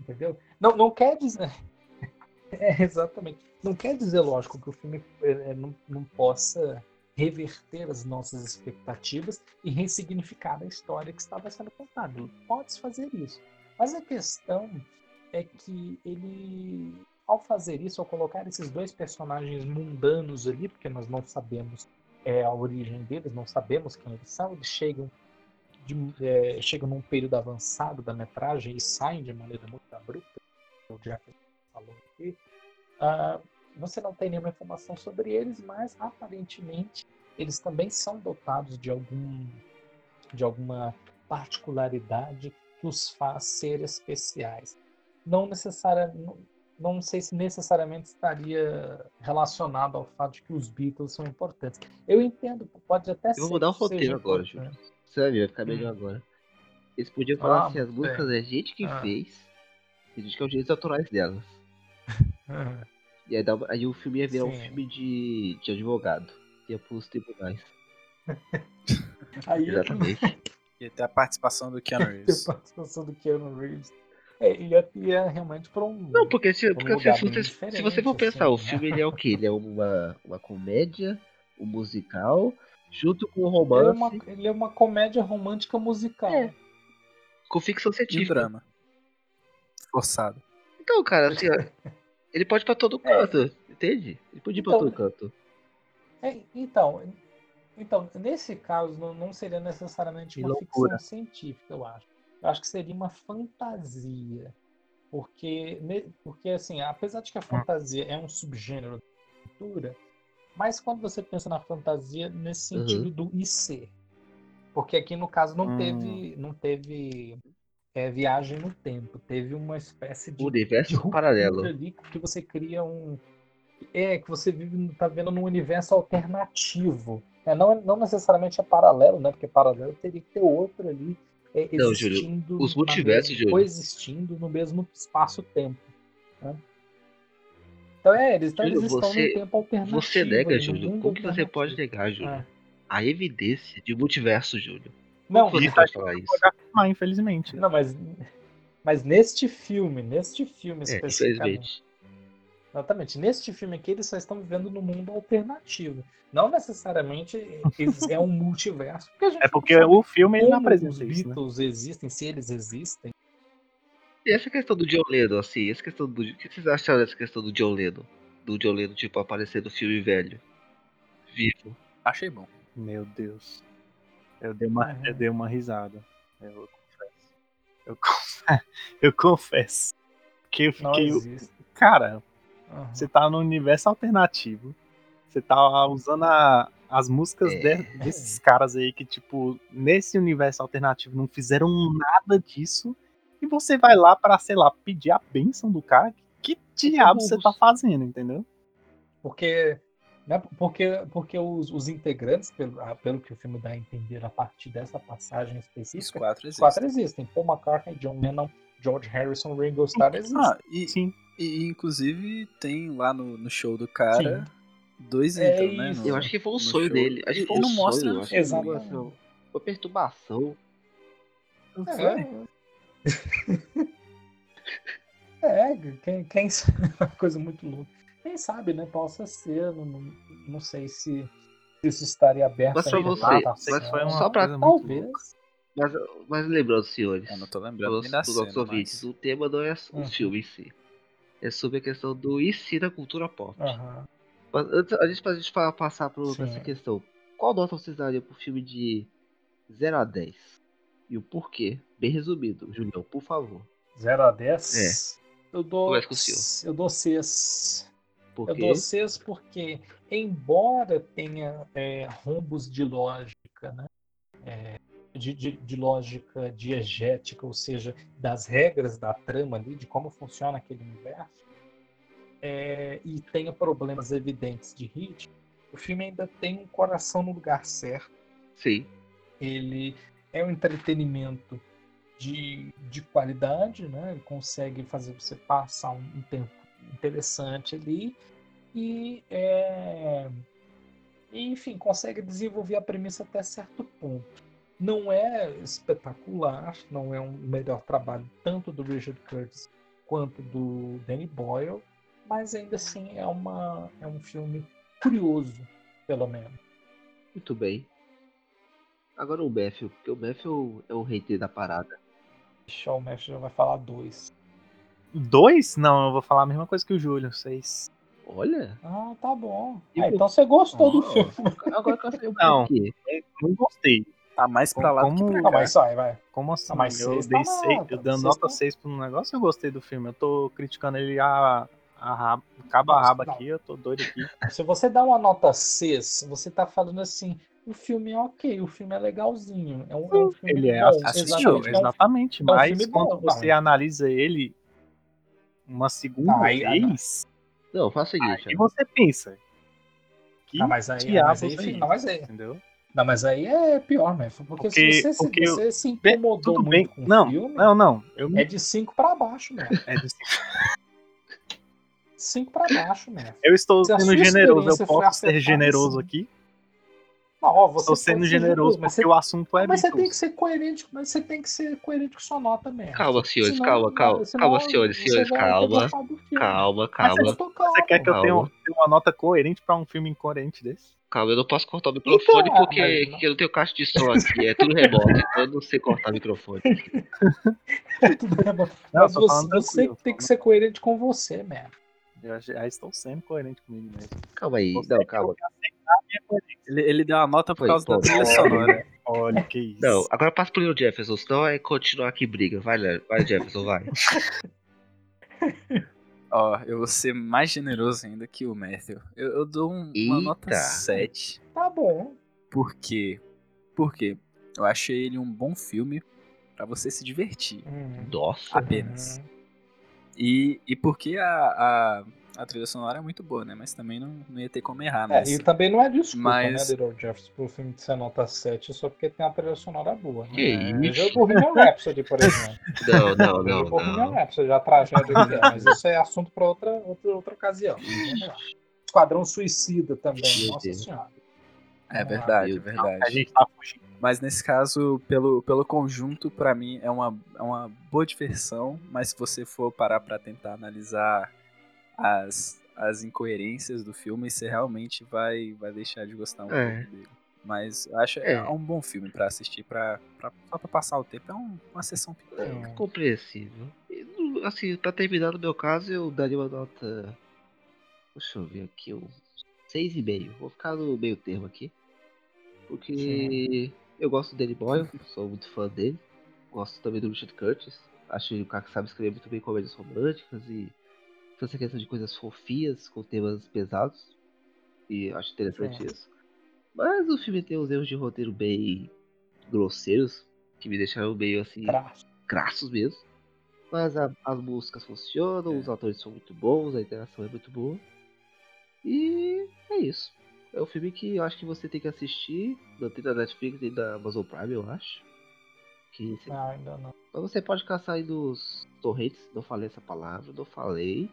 entendeu? Não, não quer dizer. É, exatamente. Não quer dizer, lógico, que o filme é, não, não possa reverter as nossas expectativas e ressignificar a história que estava sendo contada. Pode fazer isso. Mas a questão é que ele, ao fazer isso, ao colocar esses dois personagens mundanos ali, porque nós não sabemos é, a origem deles, não sabemos quem eles são, eles chegam, de, é, chegam num período avançado da metragem e saem de maneira muito abrupta, o Jack falou aqui, ah, você não tem nenhuma informação sobre eles, mas aparentemente eles também são dotados de algum de alguma particularidade que os faz ser especiais. Não necessariamente não sei se necessariamente estaria relacionado ao fato de que os Beatles são importantes. Eu entendo, pode até ser. Eu vou mudar o roteiro agora, Júlio. Vai ficar melhor hum. agora. Eles podiam falar ah, assim, as músicas é a gente que ah. fez, e a gente que é os direitos autorais delas. e aí, aí, o filme ia virar Sim. um filme de, de advogado. Ia pros tribunais. aí, Exatamente. Ia ter a participação do Keanu Reeves. a participação do Keanu Reeves. É, ia, ia realmente para um. Não, porque se, um porque se, você, se você for pensar, assim, o filme ele é o quê? Ele é uma, uma comédia, um musical, junto com o romance. Ele é uma, ele é uma comédia romântica musical. É. Com ficção científica. E drama. Forçado. Então, cara, assim, ele pode ir pra todo é. canto, é. entende? Ele pode ir então, pra todo canto. É, então, então, nesse caso, não, não seria necessariamente uma ficção científica, eu acho eu acho que seria uma fantasia. Porque, porque assim, apesar de que a hum. fantasia é um subgênero da cultura, mas quando você pensa na fantasia nesse uhum. sentido uhum. do IC. Porque aqui no caso não hum. teve, não teve é, viagem no tempo, teve uma espécie de universo de paralelo ali que você cria um é que você vive tá vendo num universo alternativo. É, não, não necessariamente é paralelo, né? Porque paralelo teria que ter outro ali é, não, Júlio, os multiversos, Júlio. coexistindo no mesmo espaço-tempo. Né? Então é, eles, então, Júlio, eles estão você, no tempo alternativo. Você nega, Júlio. Como que você pode negar, Júlio? É. A evidência de multiverso, Júlio. Não, você pode falar isso? Afirmar, infelizmente. Não, mas, mas neste filme, neste filme é, especificamente. Exatamente. Neste filme aqui, eles só estão vivendo no mundo alternativo. Não necessariamente é um multiverso. Porque é porque o filme ele não apresenta os isso? Beatles né? existem, se eles existem. E essa questão do John Lennon, assim, essa questão do. O que vocês acharam dessa questão do John Lennon? Do John Lennon, tipo, aparecer no filme velho. Vivo. Achei bom. Meu Deus. Eu dei uma, eu dei uma risada. Eu confesso. Eu confesso. Eu confesso. Que eu fiquei. Cara, Uhum. Você tá no universo alternativo. Você tá usando a, as músicas é. de, desses caras aí que, tipo, nesse universo alternativo não fizeram nada disso. E você vai lá para sei lá, pedir a bênção do cara. Que diabo você tá fazendo, entendeu? Porque né, porque, porque os, os integrantes, pelo, pelo que o filme dá a entender a partir dessa passagem específica, os quatro existem. quatro existem. Paul McCartney, John Lennon, George Harrison, Ringo Starr existem. Ah, e, Sim. E inclusive tem lá no, no show do cara Sim. dois é então, né? No, eu acho que foi um sonho show. dele. Acho que foi um não mostra sonho, exatamente. Foi, foi perturbação. É. é, quem, quem sabe, é uma coisa muito louca. Quem sabe, né? Possa ser, não, não sei se isso estaria aberto. Mas pra você, mas foi uma só pra talvez. Mas, mas lembrando, senhores, eu não tô lembrando dos, nossos ouvintes, o tema não é o uhum. filme em si é sobre a questão do e se da cultura pop. Uhum. Mas antes, a gente, pra gente passar por essa questão, qual nota vocês dariam pro filme de 0 a 10? E o porquê? Bem resumido, Julião, por favor. 0 a 10? É. Eu dou. Eu dou 6. Eu dou 6 porque, embora tenha é, rombos de lógica, né? É, de, de, de, lógica diegética, ou seja, das regras da trama ali, de como funciona aquele universo, é, e tenha problemas evidentes de ritmo, o filme ainda tem um coração no lugar certo. Sim. Ele é um entretenimento de, de qualidade, né? Ele consegue fazer você passar um, um tempo interessante ali e, é, enfim, consegue desenvolver a premissa até certo ponto não é espetacular, não é um melhor trabalho tanto do Richard Curtis quanto do Danny Boyle, mas ainda assim é, uma, é um filme curioso, pelo menos. Muito bem. Agora o Matthew, porque o Matthew é o rei da parada. Deixa o Matthew já vai falar dois. Dois? Não, eu vou falar a mesma coisa que o Júlio, seis. Olha. Ah, tá bom. Ah, então você gostou oh, do filme. Agora eu quero Não, não gostei. Tá mais pra lá como, do que pra cá. mas sai, vai. Como assim? Ah, mas eu dei tá seis, eu dando nota 6 pro negócio, eu gostei do filme. Eu tô criticando ele há, a raba, acaba a não. aqui, eu tô doido aqui. Se você dá uma nota 6, você tá falando assim, o filme é ok, o filme é legalzinho. É um, é um filme Ele é bom. assistível, exatamente, exatamente. é um mas quando bom, você analisa ele uma segunda Ah, aí- vez, Não, faz o seguinte, aí você pensa. Que Não, mas aí, diabos mas aí, é fi- isso, não, mas aí, entendeu? não, mas aí é pior, né? Porque, Porque- se você, se porque eu- você se Bem, incomodou Tudo muito bem. com Não, o filme, não, não. Eu é de 5 pra baixo, né? é de- 5 pra baixo, né? eu estou Se sendo generoso, eu posso ser generoso sim. aqui. Não, ó, você Estou sendo generoso mas você, o assunto é mas você tem que ser coerente, mas você tem que ser coerente com sua nota mesmo. Calma, senhores, Senão- calma, calma. senão Calma, senhores, senhores, calma. Calma, Mas calma. calmo. Você quer que eu tenha, Calma. uma nota coerente pra um filme incoerente desse? Calma, eu não posso cortar o microfone Então, porque, mas não- porque eu não tenho caixa de som aqui, é tudo remoto, então eu não sei cortar o microfone. Tudo bem, mas Não, mas você, você tem que ser coerente com você, mesmo. Eu já, estou sendo coerente comigo mesmo. Calma aí, Você não, calma. Ele, ele deu a nota por Foi, causa da pô. trilha sonora. Olha que isso. Não, agora passa pro Neil Jefferson, senão é continuar aqui briga. Vai, Léo, vai Jefferson, vai. Ó, eu vou ser mais generoso ainda que o Matthew. Eu, eu dou um- uma Eita. nota 7. Tá bom. Por quê? Por quê? Eu achei ele um bom filme pra você se divertir. Hum. Nossa. Apenas. E, e porque a, a, a trilha sonora é muito boa, né? Mas também não, não ia ter como errar É, nessa. e também não é desculpa, Mas- né, Little Jefferson, pro filme de ser nota 7 só porque tem uma trilha sonora boa. Né? Que Veja isso? o Bohemian Rhapsody, por exemplo. Não, não, não, o Bohemian. Rhapsody, a tragédia que é, mas isso é assunto pra outra, outra, outra ocasião. Esquadrão Suicida também, nossa senhora. É verdade, é verdade. A gente tá fugindo. Mas nesse caso, pelo, pelo conjunto, pra mim é uma, é uma boa diversão. Mas se você for parar pra tentar analisar as, as incoerências do filme, você realmente vai, vai deixar de gostar um É. pouco dele. Mas acho É. é. um bom filme pra assistir, pra, pra, só pra passar o tempo. É um- uma sessão pequena. Hum. É compreensível. Assim, pra terminar no meu caso, eu daria uma nota. Deixa eu ver aqui, um 6,5. Vou ficar no meio termo aqui. Porque eu gosto Danny Boyle, sou muito fã dele. Gosto também do Richard Curtis. Acho que o cara que sabe escrever muito bem comédias românticas e essa questão de coisas fofias com temas pesados. E eu acho interessante Sim. isso. Mas o filme tem uns erros de roteiro bem grosseiros, que me deixaram meio assim Traço. crassos mesmo. Mas a- as músicas funcionam, É. os atores são muito bons, a interação é muito boa. E é isso. É um filme que eu acho que você tem que assistir. Não tem na Netflix nem na Amazon Prime, eu acho. Que você- Ah, ainda não. Mas você pode caçar aí nos torrentes. Não falei essa palavra, não falei.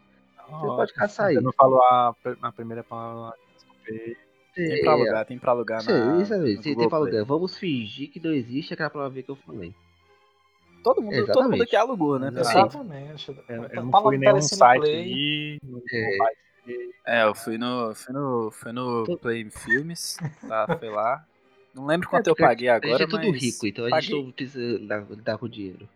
Você Ó, pode caçar aí. Você não falou a, a primeira palavra. Desculpe. Tem pra alugar, tem pra alugar Sim, na. isso tem, pra Play. alugar. Vamos fingir que não existe aquela palavra que eu falei. Todo mundo, todo mundo aqui alugou, né, pessoal? Exatamente. Eu, eu Tá não lá fui no em nenhum site Play. aí. não- É. não. É, eu fui no, fui no, fui no Tô- Play Filmes, tá? Fui lá. Não lembro quanto eu porque paguei A agora, gente é tudo mas rico, então a gente paguei. não precisa dar, dar com dinheiro.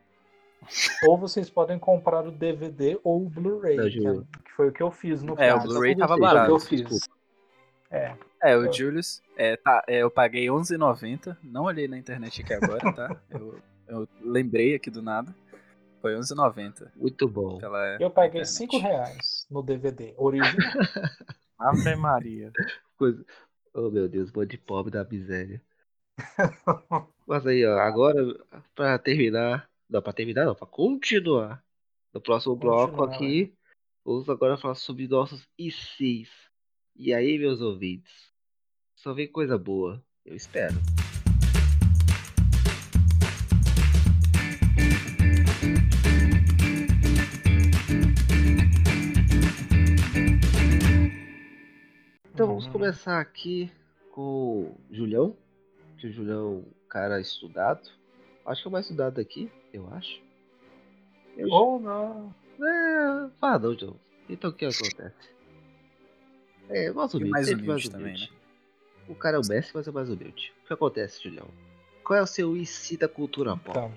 Ou vocês podem comprar o DVD ou o Blu-ray, que, é- que foi o que eu fiz no É, o caso. Blu-ray tava você, Foi o que barato. eu fiz. desculpa. É. É, o Eu- Julius, é, tá, é, eu paguei 11,90. Não olhei na internet aqui agora, tá? Eu, eu lembrei aqui do nada. Foi 11,90 Muito bom. pela Eu paguei internet. 5 reais no DVD original. Ave Maria. Coisa... Oh meu Deus, bando de pobre da miséria. Mas aí, ó, agora, pra terminar. Não, pra terminar não, pra continuar. No próximo bloco aqui, vamos agora falar sobre nossos ICs. E aí, meus ouvintes? Só vem coisa boa, eu espero. Então vamos começar aqui com o Julião. Que o Julião é um cara estudado. Acho que é o mais estudado aqui, eu acho. Eu Ou não. É, fala não, João. Então o que acontece? É, mais humilde, mais humilde mais também, humilde. O cara é o Messi, mas é mais humilde. O que acontece, Julião? Qual é o seu IC da cultura pop? Então,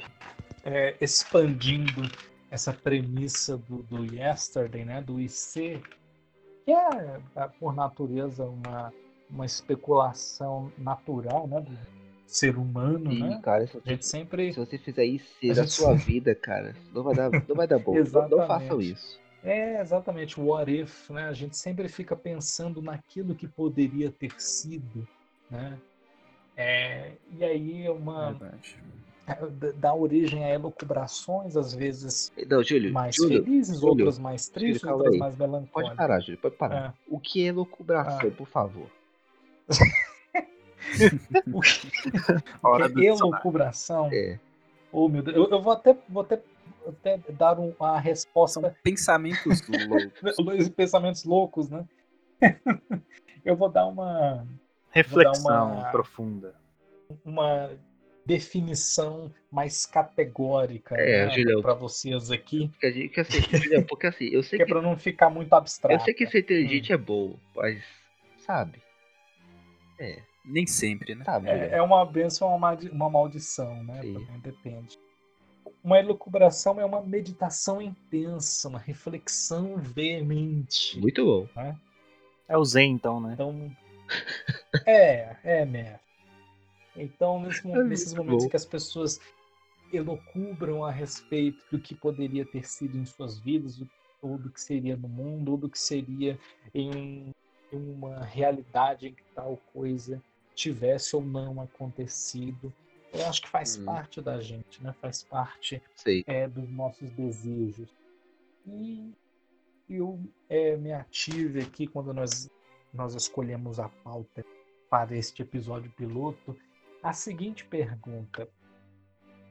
é, expandindo essa premissa do, do Yesterday, né, do IC, que é, é, por natureza, uma, uma especulação natural né, do ser humano, Ih, né? cara, se A você, gente sempre se você fizer A da gente- sua vida, cara, não vai dar, não vai dar bom. não, não façam isso. É, exatamente, o what if, né? A gente sempre fica pensando naquilo que poderia ter sido, né? É, e aí uma Verdade. dá origem a elucubrações, às vezes Não, Júlio, mais Júlio, felizes, Júlio, outras mais tristes, outras aí. mais pode melancólicas. parar, Júlio, pode parar. É. O que é elucubração, Ah. por favor? Que Hora do elucubração? É. Oh, meu Deus, eu, eu vou até, vou até, até dar um- uma resposta São pensamentos loucos. pensamentos loucos, né? eu vou dar uma, Reflexão uma- profunda. uma definição mais categórica É, né, Julião. para vocês aqui, gente- que assim, Julião, porque assim, eu sei que é que, para não ficar muito abstrato. eu sei que ser inteligente é bom, mas, sabe? É, Nem sempre, né? Julião? É, é uma bênção ou uma, uma maldição, né? Depende. Uma elucubração é uma meditação intensa, uma reflexão veemente. Muito bom. É o Zen, então, né? Então, é, é, né? Então, nesse É nesses momentos bom. em que as pessoas elocubram a respeito do que poderia ter sido em suas vidas, do- ou do que seria no mundo, ou do que seria em uma realidade em que tal coisa tivesse ou não acontecido, eu acho que faz Hum. parte da gente, né? Faz parte é, dos nossos desejos. E eu é, me ative aqui quando nós, nós escolhemos a pauta para este episódio piloto, a seguinte pergunta: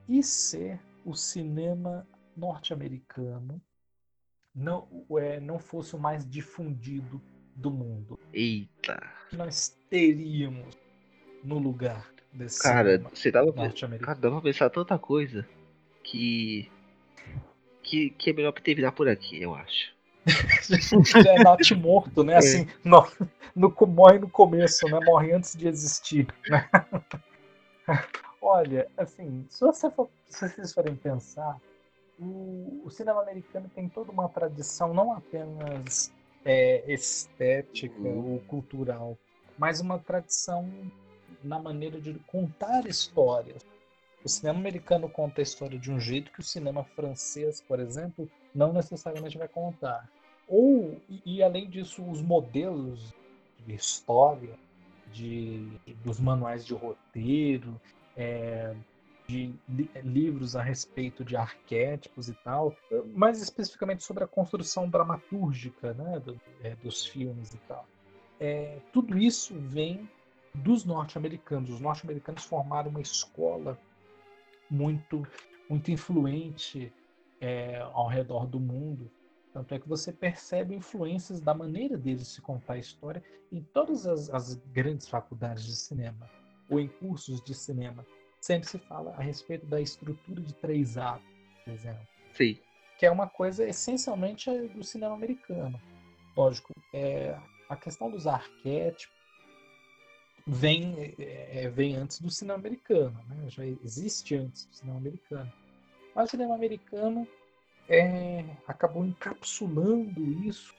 e se o cinema norte-americano não, é, não fosse o mais difundido do mundo? Eita. Nós teríamos no lugar desse Cara, você tava. Cara, dá pra pensar tanta coisa que. Que, que é melhor que terminar por aqui, eu acho. é Nath morto, né? Assim, no, no- morre no começo, né? Morre antes de existir. né? Olha, assim, se, você for- se vocês forem pensar, o, o cinema americano tem toda uma tradição não apenas é, estética Uhum. ou cultural, mas uma tradição na maneira de contar histórias. O cinema americano conta a história de um jeito que o cinema francês, por exemplo, não necessariamente vai contar. Ou, e, e além disso, os modelos de história, de, dos manuais de roteiro, é, de li- livros a respeito de arquétipos e tal, mais especificamente sobre a construção dramatúrgica né, do- é, dos filmes e tal. É, tudo isso vem dos norte-americanos. Os norte-americanos formaram uma escola muito, muito influente é, ao redor do mundo. Tanto é que você percebe influências da maneira deles se contar a história em todas as, as grandes faculdades de cinema ou em cursos de cinema. Sempre se fala a respeito da estrutura de três atos, por exemplo Sim. que é uma coisa essencialmente do cinema americano. Lógico, é, a questão dos arquétipos vem, é, vem antes do cinema americano, né? já existe antes do cinema americano. Mas o cinema americano é, acabou encapsulando isso,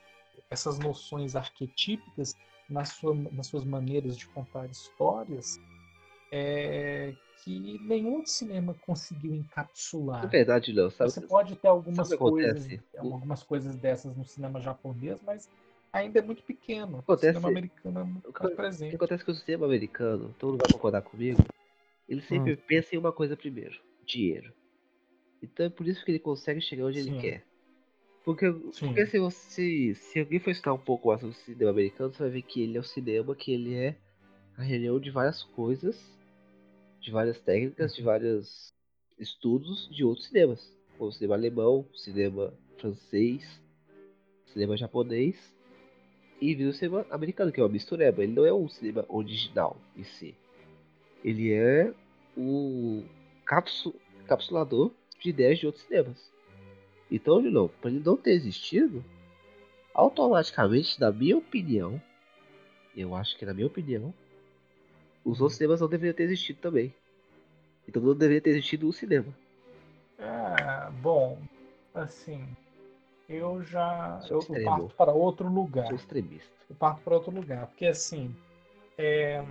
essas noções arquetípicas nas, sua, nas suas maneiras de contar histórias, é, que nenhum cinema conseguiu encapsular. Na verdade, sabe? Você pode ter algumas coisas, acontece? algumas coisas dessas no cinema japonês, mas ainda é muito pequeno. Acontece- O cinema americano é muito o que- mais O que presente. acontece é que o cinema americano, todo mundo vai concordar comigo, ele sempre Hum. pensa em uma coisa primeiro: dinheiro. Então é por isso que ele consegue chegar onde ele Sim. quer. Porque, Sim. porque se, você, se alguém for estudar um pouco mais sobre o cinema americano, você vai ver que ele é o cinema, que ele é a reunião de várias coisas, de várias técnicas, de vários estudos de outros cinemas. Como o cinema alemão, o cinema francês, o cinema japonês e vira o cinema americano, que é uma mistureba. Ele não é um cinema original em si. Ele é o capsu- capsulador de ideias de outros cinemas. Então, de novo, para ele não ter existido, automaticamente, na minha opinião, eu acho que na minha opinião, os outros cinemas não deveriam ter existido também. Então não deveria ter existido o cinema. É, bom, assim, eu já eu, eu parto para outro lugar. Sou extremista. Eu parto para outro lugar, porque assim, é,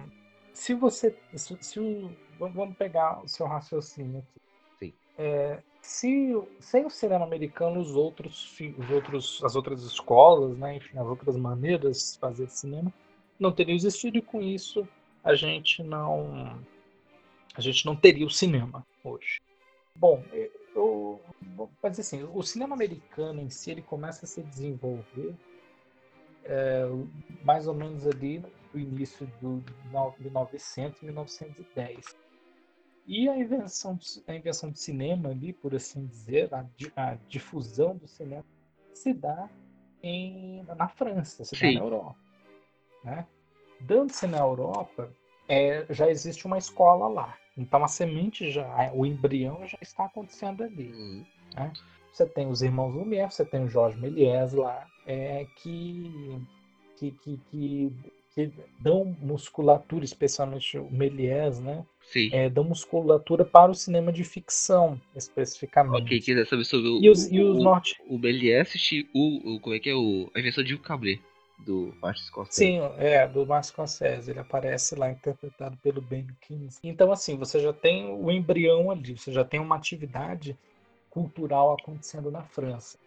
se você, se, se o, vamos pegar o seu raciocínio aqui. Sim. é, se sem o cinema americano, os outros, os outros, as outras escolas, né, enfim, as outras maneiras de fazer cinema não teriam existido e com isso a gente não a gente não teria o cinema hoje. Bom, eu vou fazer assim, o cinema americano em si ele começa a se desenvolver é, mais ou menos ali no início do 1900 1910. E a invenção, a invenção do cinema ali, por assim dizer, a, a difusão do cinema se dá em, na França, se Sim. dá na Europa. Né? Dando-se na Europa, é, já existe uma escola lá. Então a semente já, o embrião já está acontecendo ali. Uhum. Né? Você tem os irmãos Lumière, você tem o Jorge Méliès lá, é, que, que, que, que, que dão musculatura, especialmente o Méliès, né? Sim. É, dão musculatura para o cinema de ficção, especificamente. Ok, quiser saber sobre o, e os, e os o, norte... o Méliès, o, o, como é que é o, a invenção de Cabré do Martin Scorsese. Sim, é, do Martin Scorsese. Ele aparece lá interpretado pelo Ben Kingsley. Então, assim, você já tem o embrião ali, você já tem uma atividade cultural acontecendo na França.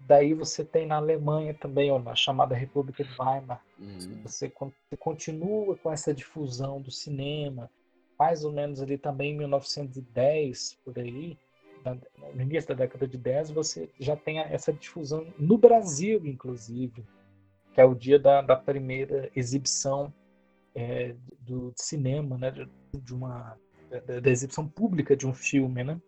Daí você tem na Alemanha também, ou na chamada República de Weimar. Uhum. Você, você continua com essa difusão do cinema, mais ou menos ali também em 1910, por aí, no início da década de 10, você já tem essa difusão no Brasil, inclusive que é o dia da, da primeira exibição é, do cinema, né, de, de uma da, da, exibição pública de um filme, né?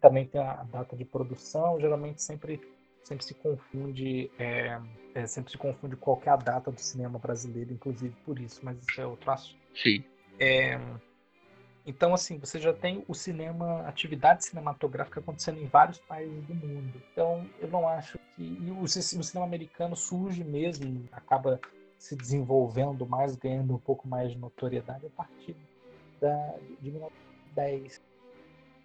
Também tem a data de produção, geralmente sempre sempre se confunde é, é, sempre se confunde qual é a data do cinema brasileiro, inclusive por isso, mas isso é outro assunto. Sim. É, então, assim, você já tem o cinema, atividade cinematográfica acontecendo em vários países do mundo. Então, eu não acho que. E o, o cinema americano surge mesmo, acaba se desenvolvendo mais, ganhando um pouco mais de notoriedade a partir da, de 1910.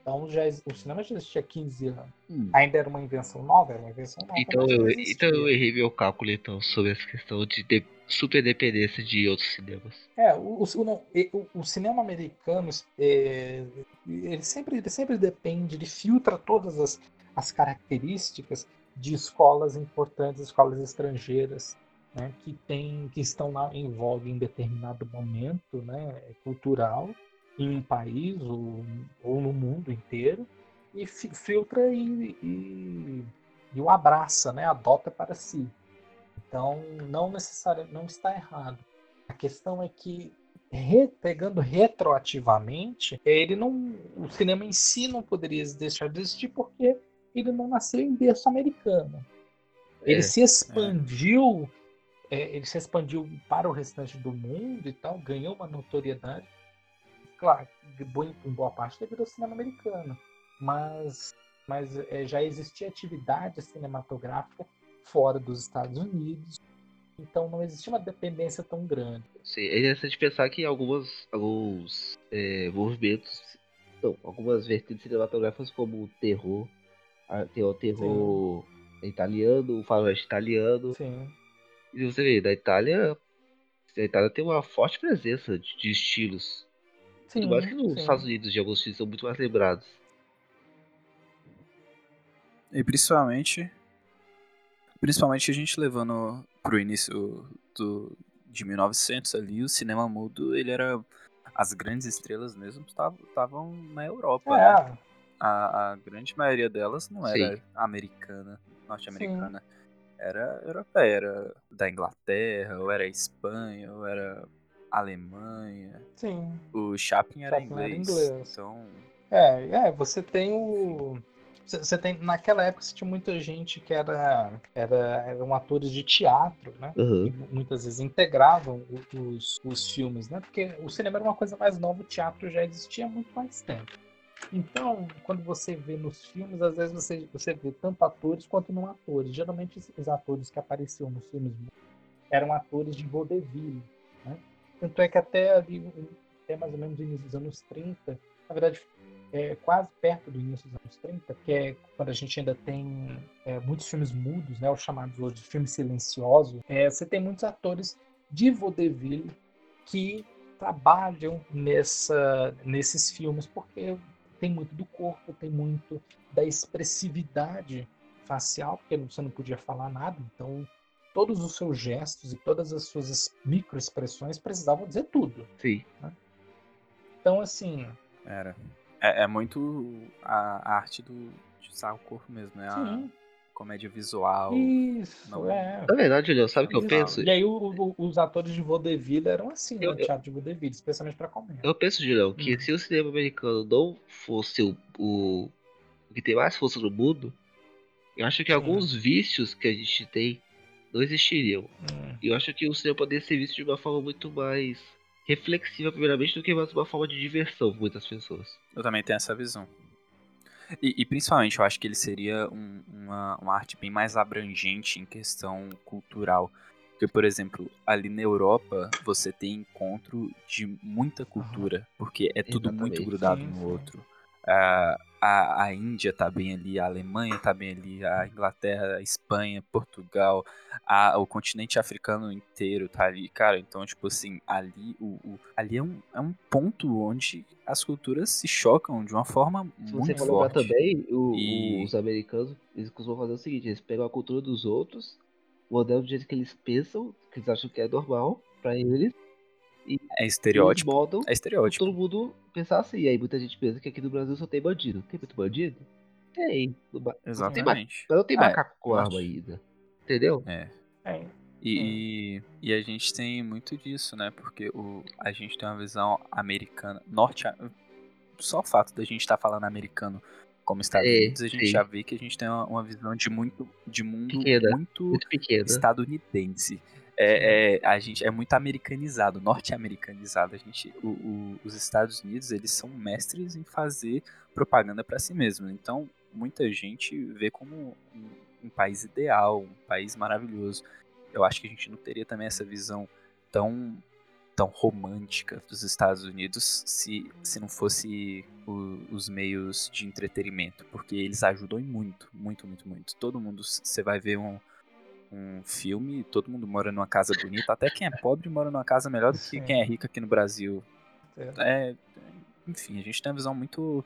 Então já, o cinema já existia há 15 anos. Hum. Ainda era uma invenção nova, era uma invenção nova. Então eu, então eu errei meu cálculo então, sobre essa questão de, de super dependência de outros cinemas. É, o, o, o, o cinema americano é, ele, sempre, ele sempre depende, ele filtra todas as, as características de escolas importantes, escolas estrangeiras. Né, que, tem, que estão lá em voga em determinado momento né, cultural em um país ou, ou no mundo inteiro e filtra e, e, e, o abraça, né? adota para si. Então, não necessariamente não está errado. A questão é que re, pegando retroativamente, ele não, o cinema em si não poderia deixar de existir porque ele não nasceu em berço americano. Ele é, se expandiu, é. É, ele se expandiu para o restante do mundo e tal, ganhou uma notoriedade claro, em boa parte devido ao cinema americano, mas, mas é, já existia atividade cinematográfica fora dos Estados Unidos, então não existia uma dependência tão grande. Sim, é interessante pensar que algumas, alguns é, movimentos, não, algumas vertentes cinematográficas como o terror, tem o terror Sim. italiano, o faroeste italiano. Sim. E você vê, da Itália, a Itália tem uma forte presença de, de estilos Sim, mais que nos sim. Estados Unidos, de alguns filmes são muito mais lembrados. E principalmente. Principalmente a gente levando pro início do, de 1900 ali, o cinema mudo, ele era. As grandes estrelas mesmo estavam na Europa. É. Né? A, a, grande maioria delas não era sim. americana, norte-americana. Era europeia, era da Inglaterra, ou era Espanha, ou era Alemanha. Sim. O Chaplin era, Chaplin inglês, era inglês. Então. É, é, você tem o. Você tem, naquela época você tinha muita gente que era, era eram atores de teatro, né? Uhum. muitas vezes integravam os, os filmes, né? Porque o cinema era uma coisa mais nova, o teatro já existia há muito mais tempo. Então, quando você vê nos filmes, às vezes você, você vê tanto atores quanto não atores. Geralmente os atores que apareciam nos filmes eram atores de vaudeville, né? Tanto é que até ali, até mais ou menos no início dos anos 30, na verdade, é, quase perto do início dos anos 30, que é quando a gente ainda tem é, muitos filmes mudos, né, os chamados hoje de filmes silenciosos, é, você tem muitos atores de vaudeville que trabalham nessa, nesses filmes, porque tem muito do corpo, tem muito da expressividade facial, porque você não podia falar nada, então todos os seus gestos e todas as suas microexpressões precisavam dizer tudo. Sim. Então, assim, Era. É, é muito a, a arte do, de usar o corpo mesmo, né? A sim, comédia visual. isso, não- é. Na verdade, Julião, sabe o que eu penso? E aí o- o- os atores de vaudeville eram assim, Eu- no teatro de vaudeville, especialmente pra comédia. Eu penso, Julião, que Hum. se o cinema americano não fosse o, o, o que tem mais força no mundo, eu acho que Sim. alguns vícios que a gente tem não existiriam. Hum, E eu acho que o cinema poderia ser visto de uma forma muito mais reflexiva, primeiramente, do que mais uma forma de diversão para muitas pessoas. Eu também tenho essa visão. E, e principalmente, eu acho que ele seria um- uma, uma arte bem mais abrangente em questão cultural. Porque, por exemplo, ali na Europa, você tem encontro de muita cultura, porque é tudo muito Exatamente. grudado Sim, no sim. outro. A, a, a Índia tá bem ali, a Alemanha tá bem ali, a Inglaterra, a Espanha, Portugal, a- o continente africano inteiro tá ali. Cara, então, tipo assim, ali, o, o- ali é, um, é um ponto onde as culturas se chocam de uma forma Se você muito lembrar forte. também, o- E- os americanos, eles costumam fazer o seguinte, eles pegam a cultura dos outros, modelam do jeito que eles pensam, que eles acham que é normal pra eles, e eles estereótipo. moldam É estereótipo. todo mundo pensar assim. E aí muita gente pensa que aqui no Brasil só tem bandido. Tem muito bandido? Tem. No ba- Só tem ma- Exatamente. Mas não tem É, macaco com arma ainda. Entendeu? É. é, E, e a gente tem muito disso, né? Porque o, a gente tem uma visão americana, norte. Só o fato da gente estar falando americano como Estados É, Unidos, a gente sim. já vê que a gente tem uma, uma visão de muito de mundo Pequena. muito Muito pequena. estadunidense. É, é, a gente é muito americanizado, norte-americanizado. A gente, o- o- os Estados Unidos, eles são mestres em fazer propaganda para si mesmo. Então, muita gente vê como um, um país ideal, um país maravilhoso. Eu acho que a gente não teria também essa visão tão tão romântica dos Estados Unidos se, se não fosse o- os meios de entretenimento, porque eles ajudam muito, muito, muito, muito. Todo mundo, você vai ver um, um filme, todo mundo mora numa casa bonita, até quem é pobre mora numa casa melhor do que Sim. quem é rico aqui no Brasil. é. É, enfim, a gente tem uma visão muito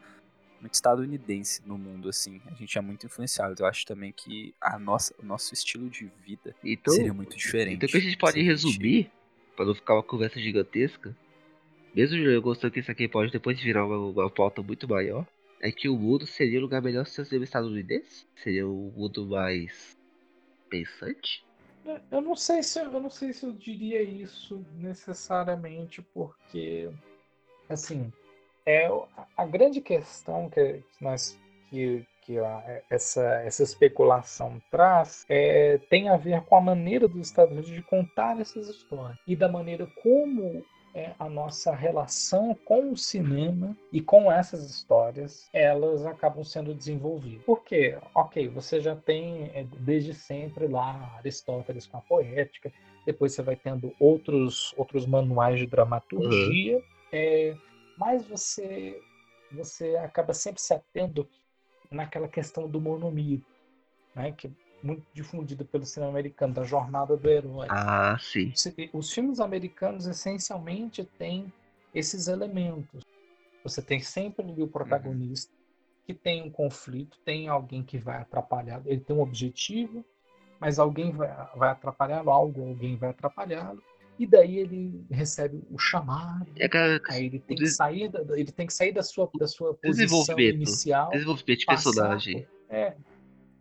muito estadunidense no mundo assim. A gente é muito influenciado. Eu acho também que a nossa, o nosso estilo de vida Então, seria muito diferente. então o que a gente pode resumir, pra não ficar uma conversa gigantesca, mesmo eu gostando que isso aqui pode depois virar uma, uma pauta muito maior, é que o mundo seria um lugar melhor se fosse estadunidense? Seria um mundo mais pensante? Eu não sei se eu não sei se eu diria isso necessariamente, porque assim é a grande questão que nós que, que a- essa essa especulação traz é, tem a ver com a maneira dos Estados Unidos de contar essas histórias e da maneira como é, a nossa relação com o cinema e com essas histórias elas acabam sendo desenvolvidas. Porque, ok, você já tem é, desde sempre lá Aristóteles com a poética, depois você vai tendo outros outros manuais de dramaturgia, é, mas você você acaba sempre se atendo naquela questão do monomito, né, que muito difundida pelo cinema americano, da jornada do herói. Ah, sim. Os filmes americanos essencialmente têm esses elementos. Você tem sempre ali o protagonista que tem um conflito, tem alguém que vai atrapalhar, ele tem um objetivo, mas alguém vai, vai atrapalhá-lo, algo, alguém vai atrapalhá-lo, e daí ele recebe o chamado, É aquela aí ele tem que sair da, ele tem que sair da sua, da sua posição inicial desenvolvimento de personagem. por- É,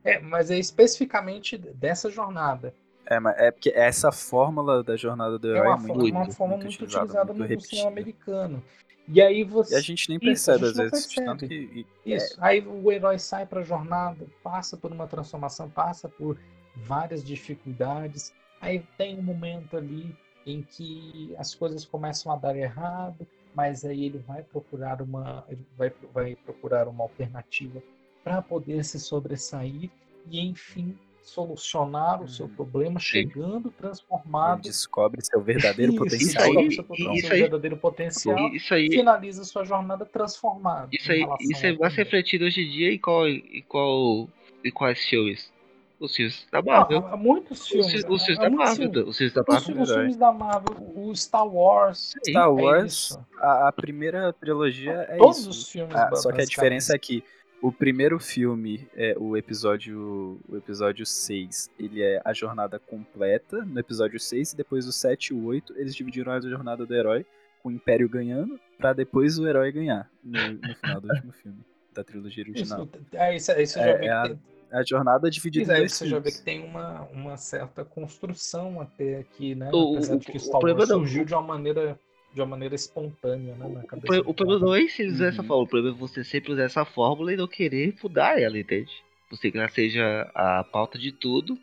é, mas é especificamente dessa jornada. É, mas é porque essa fórmula da jornada do É herói é, uma, muito, fo- uma muito, forma muito muito utilizada, muito no, cinema americano. E aí você. E a gente nem Isso, percebe gente às vezes. Tanto que e- Isso. Aí o herói sai para a jornada, passa por uma transformação, passa por várias dificuldades. Aí tem um momento ali em que as coisas começam a dar errado, mas aí ele vai procurar uma, ele vai, vai procurar uma alternativa para poder se sobressair e enfim solucionar o seu Uhum. problema, chegando transformado. descobre seu verdadeiro Isso, potencial. aí- descobre seu potencial, isso seu aí- verdadeiro potencial, E Isso aí, finaliza sua jornada transformado. isso aí, isso é mais refletido hoje em dia em qual, em qual, em quais filmes? Os filmes da Marvel. há, há muitos Os filmes. os filmes da Marvel. Os filmes da Marvel. os filmes da Marvel, o Star Wars. Star é Wars, isso. a, a primeira trilogia é Todos isso. os filmes. Ah, só que a diferença é que o primeiro filme, é o episódio o episódio 6, ele é a jornada completa no episódio 6, e depois o 7 e o 8, eles dividiram a jornada do herói, com o Império ganhando, pra depois o herói ganhar no, no final do último filme, da trilogia original. Isso, é, isso, isso É- já vê é a tem, A jornada é dividida Isso em aí dois você já vê filmes. que tem uma, uma certa construção até aqui, né? O- Apesar o- de que o Star problema Wars não- surgiu de uma maneira de uma maneira espontânea, né? Na O, cabeça o problema não é se eles usar essa Uhum. fórmula, o problema é você sempre usar essa fórmula e não querer mudar ela, entende? Você que ela seja a pauta de tudo,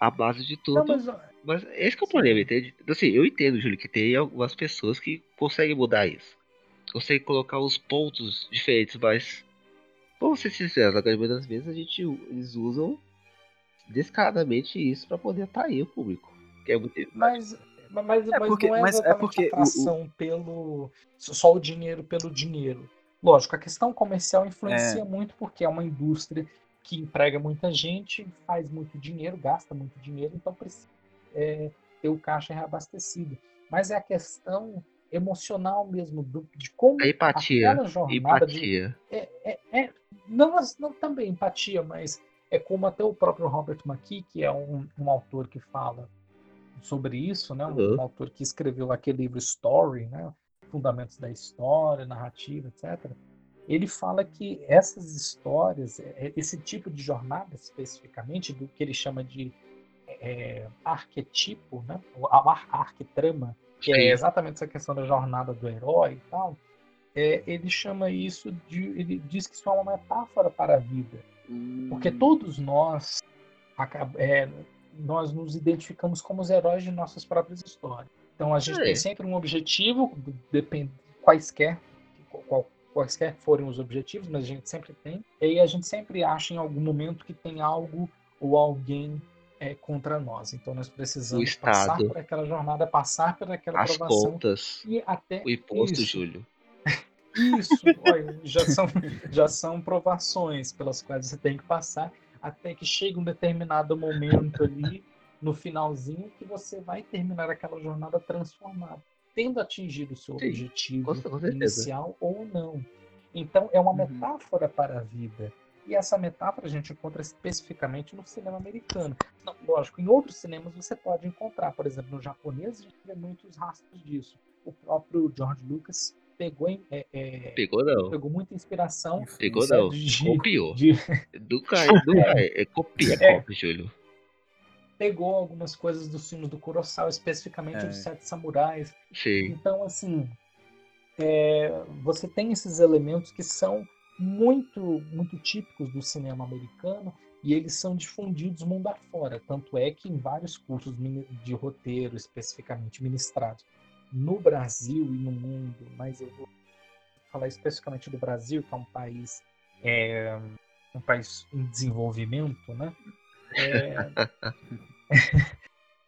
a base de tudo. Não, mas Mas esse que é o problema, entende? Assim, eu entendo, Júlio, que tem algumas pessoas que conseguem mudar isso. Conseguem colocar os pontos diferentes, mas. Vamos ser sinceros, a maioria das vezes a gente, eles usam descaradamente isso pra poder atrair o público. Que é muito. mas, mas, É mas porque- não é mas é porque o- o- atração pelo só o dinheiro pelo dinheiro. Lógico, a questão comercial influencia muito porque é uma indústria que emprega muita gente, faz muito dinheiro, gasta muito dinheiro, então precisa é, ter o caixa reabastecido. Mas é a questão emocional mesmo do, de como A empatia. aquela jornada de Empatia. é, é, é- não, não também empatia, mas é como até o próprio Robert McKee, que é um, um autor que fala sobre isso, né? Um, Uhum. um autor que escreveu aquele livro Story, né? Fundamentos da história, narrativa, etc. Ele fala que essas histórias, é- esse tipo de jornada especificamente, do que ele chama de é, arquetipo, né? O ar- arquitrama, que é exatamente essa questão da jornada do herói e tal, é, ele chama isso de. Ele diz que isso é uma metáfora para a vida. Porque Hum, todos nós, é, nós nos identificamos como os heróis de nossas próprias histórias. Então a gente É. tem sempre um objetivo, depende quaisquer, qual- quaisquer forem os objetivos, mas a gente sempre tem. E aí a gente sempre acha em algum momento que tem algo ou alguém é, contra nós. Então nós precisamos passar por aquela jornada, passar por aquela As aprovação contas. e até O imposto, isso. Júlio. Isso, olha, já são, já são provações pelas quais você tem que passar até que chega um determinado momento ali no finalzinho que você vai terminar aquela jornada transformada, tendo atingido o seu Sim, objetivo inicial ou não. Então é uma Uhum. metáfora para a vida. E essa metáfora a gente encontra especificamente no cinema americano. Não, lógico, em outros cinemas você pode encontrar, por exemplo, no japonês a gente vê muitos rastros disso. O próprio George Lucas pegou, em- é, é, Pegou não. pegou muita inspiração Pegou não. de, Copiou. de- é, nunca é. É copia, É. copia, Júlio. pegou algumas coisas dos filmes do Kurosawa, especificamente É. dos Sete Samurais. Sim. Então, assim, é, você tem esses elementos que são muito, muito típicos do cinema americano e eles são difundidos mundo afora. Tanto é que em vários cursos de roteiro, especificamente ministrados no Brasil e no mundo, mas eu vou falar especificamente do Brasil, que é um país, é, um país em desenvolvimento, né? É,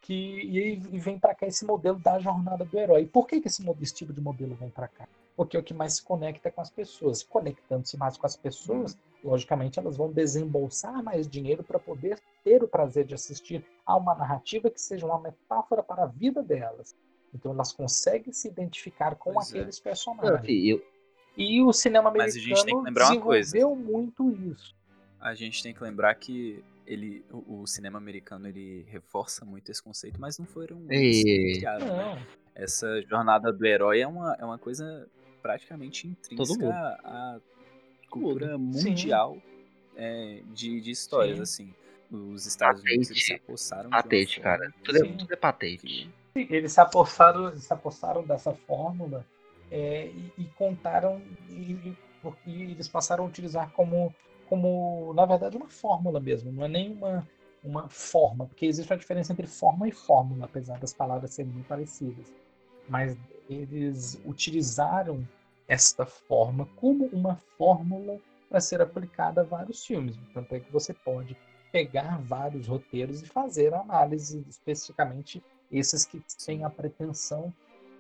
que e aí vem para cá esse modelo da jornada do herói. E por que, que esse, esse tipo de modelo vem para cá? Porque é o que mais se conecta com as pessoas. Conectando-se mais com as pessoas, logicamente elas vão desembolsar mais dinheiro para poder ter o prazer de assistir a uma narrativa que seja uma metáfora para a vida delas. Então elas conseguem se identificar com Pois é. aqueles Não, personagens. assim, eu, E o cinema Mas a gente tem que americano lembrar uma coisa. desenvolveu muito isso. A gente tem que lembrar que ele, o, o cinema americano ele reforça muito esse conceito, mas não foram É. criaram, né? Essa jornada do herói é uma, é uma coisa praticamente intrínseca à cultura Sim. mundial é, de, de histórias, assim. Os Estados Unidos eles se Patente. apossaram Patente, cara. Tudo é, Sim. tudo é patente. que- Sim, Eles se apossaram, se apossaram dessa fórmula é, e, e contaram e, e- eles passaram a utilizar como, como, na verdade, uma fórmula mesmo, não é nem uma, forma, porque existe uma diferença entre forma e fórmula, apesar das palavras serem muito parecidas. Mas eles utilizaram esta forma como uma fórmula para ser aplicada a vários filmes. Tanto é que você pode pegar vários roteiros e fazer análise especificamente esses que têm a pretensão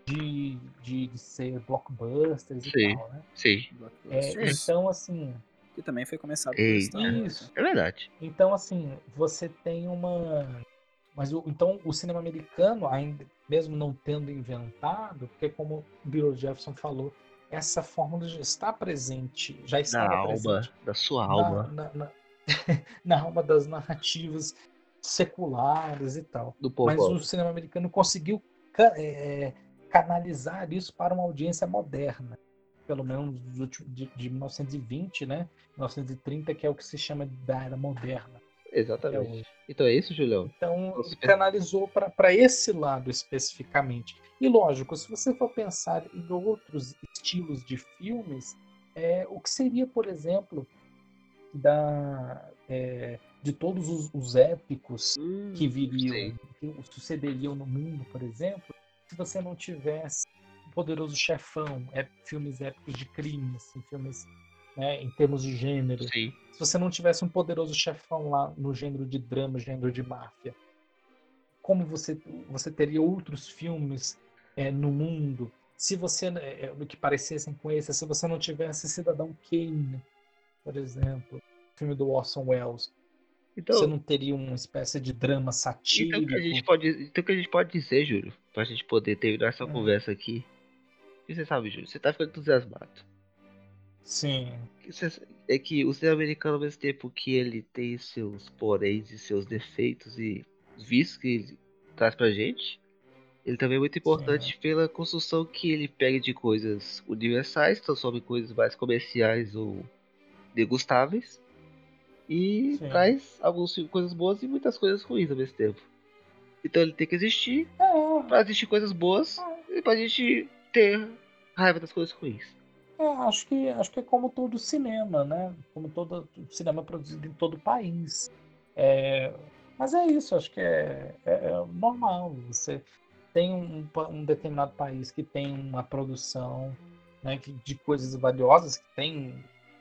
de, de, de ser blockbusters Sim. e tal, né? Sim. É, então, assim, que também foi começado por Eita. Star Wars. Isso. É verdade. Então, assim, você tem uma. Mas o, então o cinema americano, ainda mesmo não tendo inventado, porque como o Bill Jefferson falou, essa fórmula já está presente, já Da estava alma, presente da sua na- alma, na, na, na alma das narrativas seculares e tal. do povo. Mas o cinema americano conseguiu ca- é, canalizar isso para uma audiência moderna, pelo menos de, de 1920, né? 1930, que é o que se chama da era moderna. é Exatamente. hoje. Então é isso, Julião? Então, Nossa, ele canalizou para esse lado especificamente. E lógico, se você for pensar em outros estilos de filmes, é, o que seria, por exemplo, da, é, de todos os, os épicos Hum, que viriam, sei. que sucederiam no mundo, por exemplo, se você não tivesse o Poderoso Chefão, é, filmes épicos de crime, assim, filmes né, em termos de gênero, Sim. se você não tivesse um poderoso chefão lá no gênero de drama, gênero de máfia, como você, você teria outros filmes é, no mundo? Se você, é, é, que parecessem com esse, se você não tivesse Cidadão Kane, por exemplo, filme do Orson Welles, Então, você não teria uma espécie de drama então, satírico? o que a gente pode, então o que a gente pode dizer, Júlio, pra gente poder terminar essa Hum. conversa aqui. E você sabe, Júlio, você tá ficando entusiasmado. Sim, É que o cinema americano, ao mesmo tempo que ele tem seus poréns e seus defeitos e vícios que ele traz pra gente, ele também é muito importante pela construção que ele pega de coisas universais, transforma em coisas mais comerciais ou degustáveis, e Sim. traz algumas coisas boas e muitas coisas ruins ao mesmo tempo. Então ele tem que existir é, pra existir coisas boas e pra gente ter raiva das coisas ruins. É, acho que acho que é como todo cinema, né? Como todo cinema produzido em todo o país. É, mas é isso, acho que é, é- é normal. Você tem um, um determinado país que tem uma produção né, que- de coisas valiosas, que tem,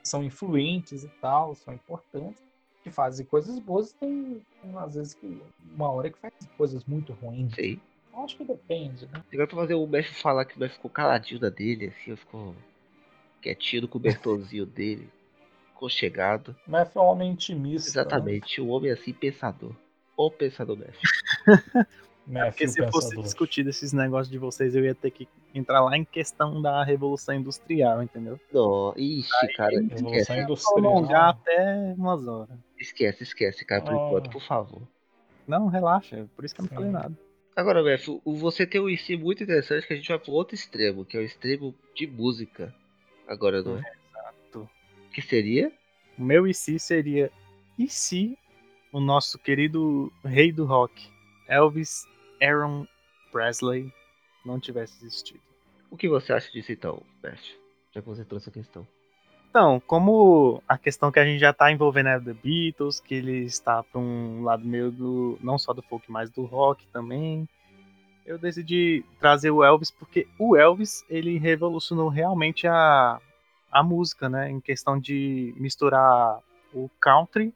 são influentes e tal, são importantes, que fazem coisas boas, e tem às vezes que uma hora que faz coisas muito ruins. Sei. Acho que depende, né? Agora pra fazer o Messi falar que o Messi ficou caladinho da dele, assim, ficou quietinho no cobertorzinho dele, conchegado. Mas é um homem intimista. né? Exatamente, o homem assim pensador. O pensador Messi. Né? Porque se fosse discutido esses negócios de vocês, eu ia ter que entrar lá em questão da Revolução Industrial, entendeu? Não, ixi, cara, Revolução esquece. Industrial. Prolongar até umas horas. Esquece, esquece, cara, por Ah. enquanto, por favor. Não, relaxa, por isso que eu não falei nada. Agora, o- você tem um IC muito interessante que a gente vai pro outro extremo, que é o extremo de música. Agora, não é? Exato. Que seria? O meu se seria e se o nosso querido rei do rock, Elvis Aaron Presley, não tivesse existido. O que você acha disso então, Messi? Já que você trouxe a questão. Então, como a questão que a gente já tá envolvendo é The Beatles, que ele está para um lado meio do. não só do folk, mas do rock também. Eu decidi trazer o Elvis porque o Elvis ele revolucionou realmente a, a música, né? Em questão de misturar o country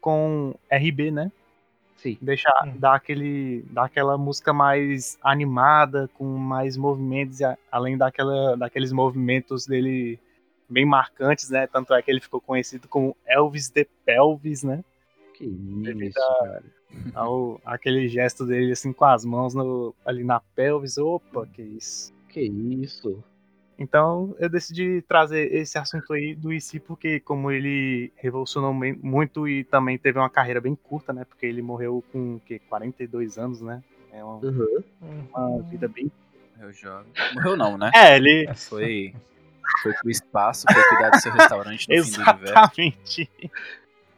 com RB, né? Sim. Deixar Hum. dar aquele dar aquela música mais animada, com mais movimentos, além daquela, daqueles movimentos dele bem marcantes, né? Tanto é que ele ficou conhecido como Elvis the Pelvis, né? Que isso, cara. Ao, aquele gesto dele assim com as mãos no- ali na pelvis. Opa, que isso. Que isso. Então eu decidi trazer esse assunto aí do IC porque como ele revolucionou muito e também teve uma carreira bem curta, né? Porque ele morreu com o quê? 42 anos, né? É uma, Uhum. uma vida bem. Morreu jovem. Morreu não, né? É, ele. Foi, foi pro espaço, foi cuidar do seu restaurante no fim do universo. Exatamente.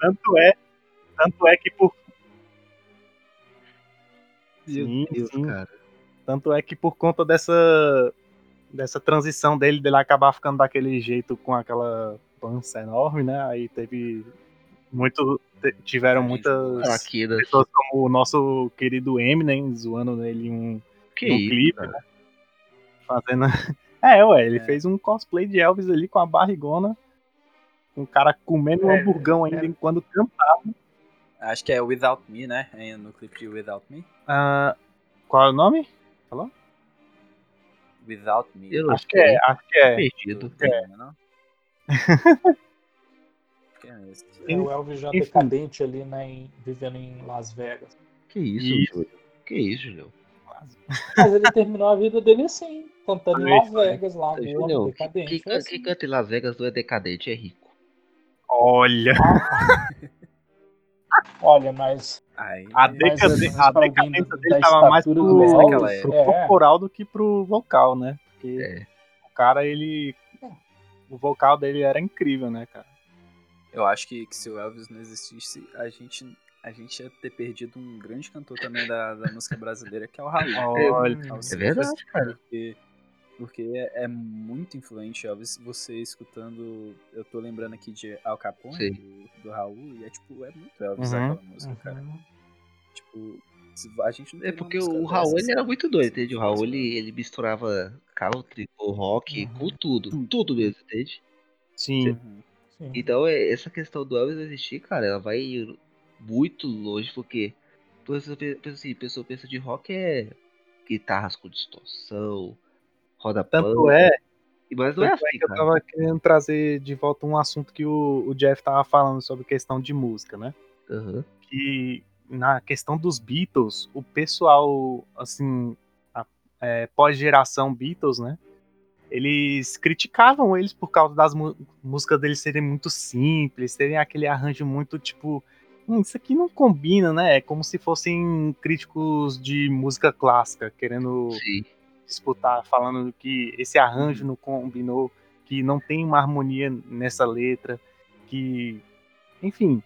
Tanto é, tanto é que por Meu Sim, Deus, sim. cara. Tanto é que por conta dessa dessa transição dele, dele acabar ficando daquele jeito com aquela pança enorme, né? Aí teve muito tiveram muitas pessoas como o nosso querido Eminem zoando nele um Que no isso, clipe, cara. fazendo É, ué, ele É. fez um cosplay de Elvis ali com a barrigona, o cara comendo um É, hamburgão ainda é. enquanto cantava. Acho que é Without Me, né? É no clipe de Without Me. Ah, qual é o nome? Without Me. Eu Acho que é, acho que é. Perdido. É. Não? conheço. É o Elvis já Enfim. decadente ali, né? em- vivendo em Las Vegas. Que isso, Isso. Júlio? Que isso, Júlio? Mas ele terminou a vida dele assim, cantando em Las. Vegas, lá, Júlio, decadente. quem, assim. quem canta em Las Vegas não é decadente, é rico. Olha, Olha, mas Aí, a, decadência dele tava mais pro, do pro é. corporal do que pro vocal, né? Porque É. o cara, ele. O vocal dele era incrível, né, cara? eu acho que, que se o Elvis não existisse, a gente, a gente ia ter perdido um grande cantor também da, da música brasileira, que é o Raul. Olha, É Seixas, verdade, cara. Porque, porque é, é muito influente, Elvis, você escutando. Eu tô lembrando aqui de Al Capone, do, do Raul, e é tipo, é muito Elvis Uhum. aquela música, cara. Uhum. Tipo, se- a gente não É porque o Raul dessa, ele era muito doido, entende? O Raul ele, ele misturava country com rock, Uhum. com tudo. Tudo mesmo, entende? sim. Uhum. Sim. Então é- essa questão do Elvis existir, cara, ela vai ir muito longe, porque pensa, pensa assim, pessoa pensa de rock é guitarras com distorção, roda Tanto é, mas não é é assim, que eu tava querendo trazer de volta um assunto que o, o Jeff tava falando sobre questão de música, né? Aham. que na questão dos Beatles, o pessoal, assim, a- é, pós-geração Beatles, né? Eles criticavam eles por causa das músicas deles serem muito simples, terem aquele arranjo muito tipo. "Hum, isso aqui não combina, né? É como se fossem críticos de música clássica, querendo Sim. Disputar, falando que esse arranjo não combinou, que não tem uma harmonia nessa letra, que, enfim,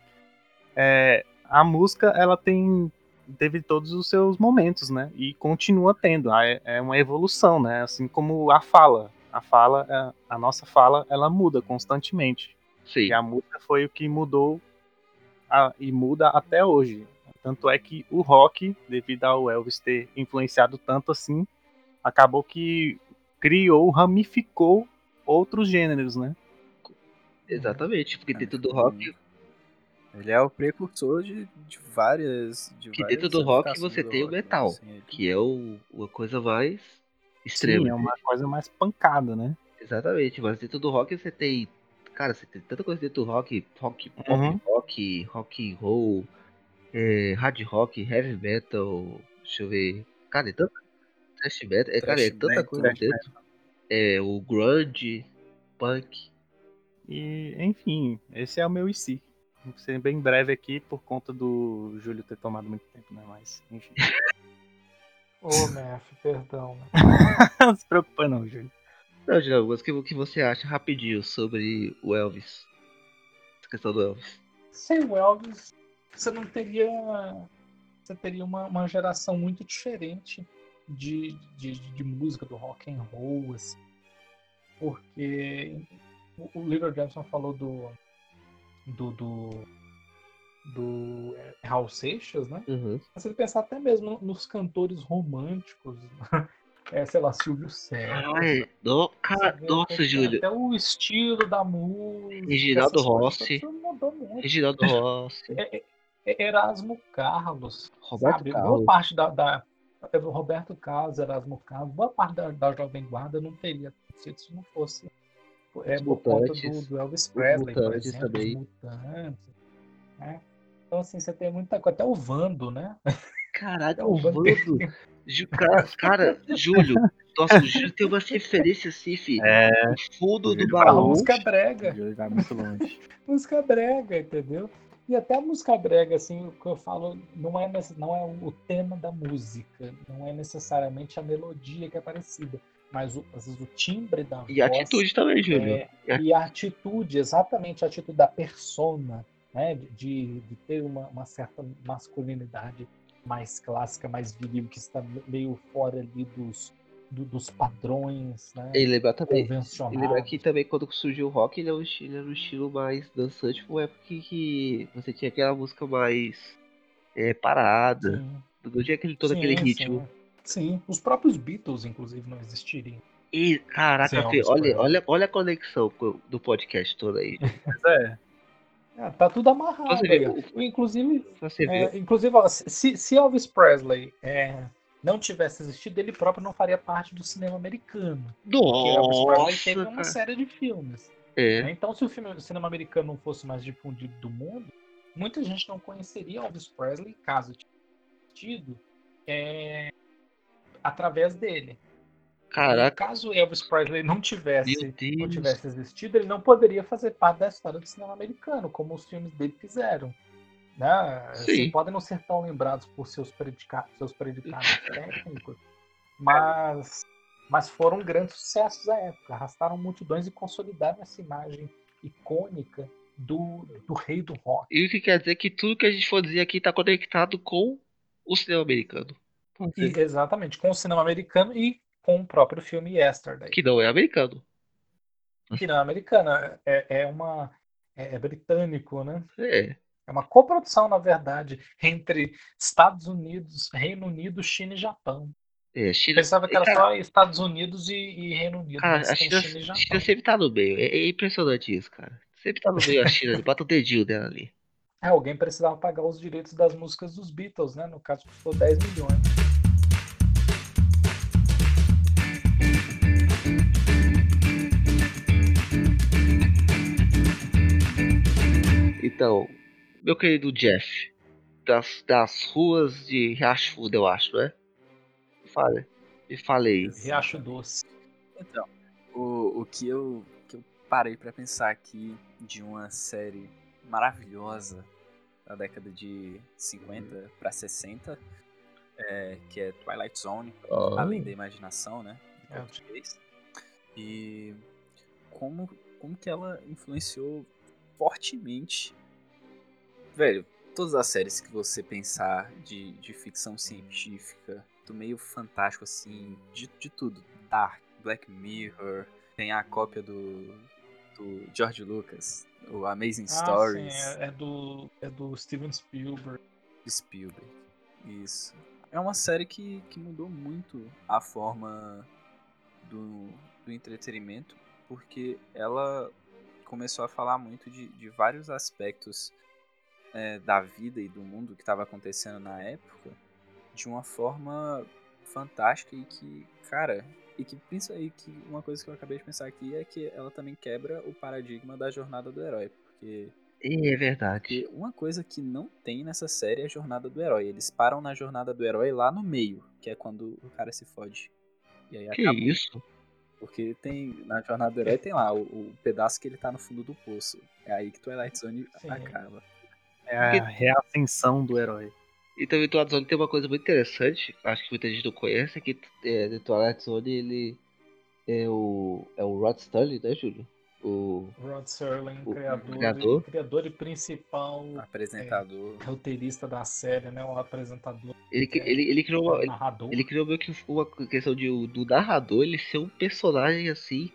é, a música ela tem teve todos os seus momentos, né? E continua tendo, é, é uma evolução, né? Assim como a fala, a fala, é- a nossa fala, ela muda constantemente. Sim. E a música foi o que mudou a- e muda até hoje. Tanto é que o rock, devido ao Elvis ter influenciado tanto assim, acabou que criou, ramificou outros gêneros, né? Exatamente, porque É, dentro do rock, Ele é o precursor de, de várias. De Que dentro do rock você do tem o rock, né? metal, Assim, ele- que é o, uma coisa mais extrema. Sim, é uma coisa mais pancada, né? Exatamente, mas dentro do rock você tem. Cara, você tem tanta coisa dentro do rock, rock pop Uhum. rock, rock and roll, é, hard rock, heavy metal, deixa eu ver. Cara, é tanta. Thrash metal, é, cara, é tanta metal, coisa dentro. É, o grunge, punk. E, enfim, esse é o meu IC. Vou ser bem breve aqui por conta do Júlio ter tomado muito tempo, né? Mas, enfim. Ô, Mef, perdão. né? não se preocupa não, Júlio. Não, Julião, mas o que, o que você acha rapidinho sobre o Elvis? Essa questão do Elvis. Sem o Elvis, você não teria. Você teria uma, uma geração muito diferente de, de, de música, do rock and roll, assim. Porque o, Little Jackson falou do. do. do, do é, Raul Seixas, né? Uhum. Mas você pensar até mesmo nos cantores românticos, é, sei lá, Silvio. Ai, no, cara, nossa, até- Júlio. Até o estilo da música. Reginaldo Rossi. Reginaldo Rossi, Erasmo Carlos. Roberto sabe? Boa Carlos. parte da, da Roberto Carlos, Erasmo Carlos, boa parte da, da Jovem Guarda não teria acontecido se não fosse é, por conta do, Mutantes. do Elvis Presley, por Mutantes exemplo, também. os Mutantes. Né? Então, assim, você tem muita coisa. Até o Vando, né? Caralho, É o o Vando. Cara, cara, Júlio. Nossa, o Júlio tem umas referências assim, fi. É, No fundo do A baú. música o brega. Júlio vai muito longe. música brega, entendeu? E até a música brega, assim, o que eu falo, não é, não é o tema da música, não é necessariamente a melodia que é parecida, mas o, às vezes o timbre da E a voz. atitude também, Júlio. é, e a atitude, exatamente a atitude da persona, né? de- De, de ter uma, uma certa masculinidade mais clássica, mais viril, que está meio fora ali dos, do- dos padrões né? E lembrar também. E lembrar que também quando surgiu o rock, ele era um estilo, era um estilo mais dançante, uma época que, que você tinha aquela música mais é, parada. Sim. Não tinha aquele, todo aquele Sim, ritmo. Sim. Sim, os próprios Beatles, inclusive, não existiriam. E, caraca, Sem Fê, Elvis olha, olha, olha a conexão co- do podcast todo aí. Mas é, É, tá tudo amarrado. Inclusive, é, inclusive ó, se, se Elvis Presley é, não tivesse existido, ele próprio não faria parte do cinema americano. Porque Elvis Presley teve Nossa, uma série de filmes. É. Né? Então, se o filme o cinema americano não fosse mais difundido do mundo, muita gente não conheceria Elvis Presley, caso tivesse tido, é, através dele. Caraca, caso Elvis Presley não tivesse, não tivesse existido, ele não poderia fazer parte da história do cinema americano, como os filmes dele fizeram. Né? Assim, Sim. podem não ser tão lembrados por seus, predica seus predicados técnicos, mas, mas foram grandes sucessos à época, arrastaram multidões e consolidaram essa imagem icônica do, do rei do rock. E o que quer dizer que tudo que a gente for dizer aqui tá conectado com o cinema americano. E, exatamente, com o cinema americano e com o próprio filme Yesterday. Que não é americano. Que não é americano, é, é uma. É, é britânico, né? É. É uma coprodução, na verdade, entre Estados Unidos, Reino Unido, China e Japão. É, China. Pensava que era Cara, só Estados Unidos e, e Reino Unido, Cara, a China, China e Japão. China sempre tá no meio. É, é impressionante isso, cara. Sempre tá no meio a China. Bota o dedinho dela ali. É, alguém precisava pagar os direitos das músicas dos Beatles, né? No caso, custou 10 milhões. Então, meu querido Jeff, das, das ruas de Riacho Fundo, eu acho, né? Me fale, me fale aí. Riacho Doce. Então, o, o que, eu, que eu parei pra pensar aqui de uma série maravilhosa da década de 50 pra 60, é, que é Twilight Zone, Ah. Além da Imaginação, né? Em É. português. E como, como que ela influenciou fortemente. Velho, todas as séries que você pensar de, de ficção científica, do meio fantástico, assim, de, de tudo. Dark, Black Mirror, tem a cópia do, do George Lucas, o Amazing Ah, sim, Stories. é, é do, é do Steven Spielberg. Spielberg. Isso. É uma série que, que mudou muito a forma do, do entretenimento, porque ela começou a falar muito de, de vários aspectos é, da vida e do mundo que estava acontecendo na época de uma forma fantástica e que, cara, e que pensa aí que uma coisa que eu acabei de pensar aqui é que ela também quebra o paradigma da jornada do herói, porque É verdade. porque uma coisa que não tem nessa série é a jornada do herói. Eles param na jornada do herói lá no meio, que é quando o cara se fode. E aí Que acaba. isso? Porque tem. Na jornada do herói tem lá o, o pedaço que ele tá no fundo do poço. É aí que Twilight Zone Sim. acaba. É a reascensão do herói. E também Twilight Zone tem uma coisa muito interessante, acho que muita gente não conhece, é que é, the Twilight Zone ele é o, é o Rod Sterling, né, Júlio? O, Rod Serling, O criador, criador. E, criador e principal Apresentador. roteirista da série, né? O apresentador, ele, É. ele, ele criou uma, o ele, narrador. ele criou meio que uma questão de, o- do narrador ele ser um personagem assim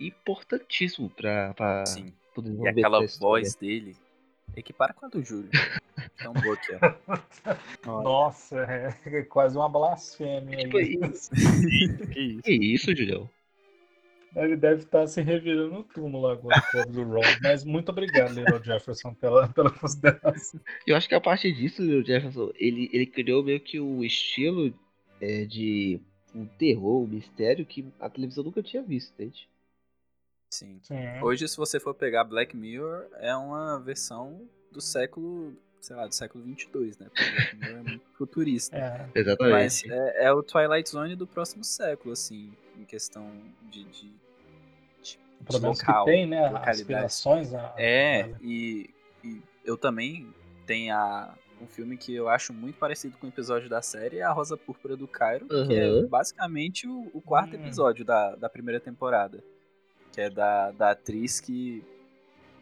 importantíssimo pra, pra Sim. pro E aquela voz dele equipara com a do Júlio. Tão boa que é. Olha, Nossa, é quase uma blasfêmia. Tipo, aí. e- que isso. Que isso, Julião? Ele deve estar se revirando no túmulo agora, pobre do Rod. Mas muito obrigado, Little Jefferson, pela, pela consideração. Eu acho que a partir disso, o Jefferson, ele, ele criou meio que o estilo é, de um terror, um mistério que a televisão nunca tinha visto, entende? Sim. Sim. Hoje, se você for pegar Black Mirror, é uma versão do século, sei lá, do século 22, né? Porque Black Mirror é muito futurista. É, Mas Exatamente. é, é o Twilight Zone do próximo século, assim, em questão de. de, de pelo menos local, que tem, né? localidade. Aspirações. A, É, a- e, e eu também tenho a, um filme que eu acho muito parecido com o episódio da série, A Rosa Púrpura do Cairo, que é basicamente o, o quarto Hum. episódio da, da primeira temporada. Que é da, da atriz que,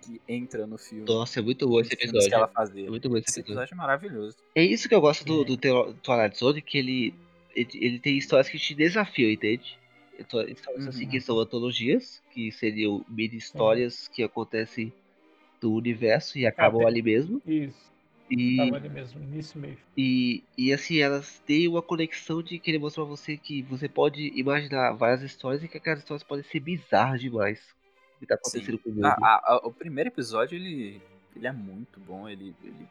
que entra no filme. Nossa, é muito bom esse filmes que ela episódio. fazia. É muito bom esse Esse episódio. episódio é maravilhoso. É isso que eu gosto do, Sim. do Teo- Twilight Zone, que ele, ele, ele tem histórias que te desafiam, entende? Histó- Histórias assim Uhum. que são antologias, que seriam mini histórias que acontecem do universo e acabam tem- ali mesmo. Isso, E, tava ali mesmo, início e meio. e, e assim, elas têm uma conexão de querer mostrar pra você que você pode imaginar várias histórias e que aquelas histórias podem ser bizarras demais. O que tá acontecendo Sim. com o mundo. A- a- a- o primeiro episódio, ele, ele é muito bom. Ele, ele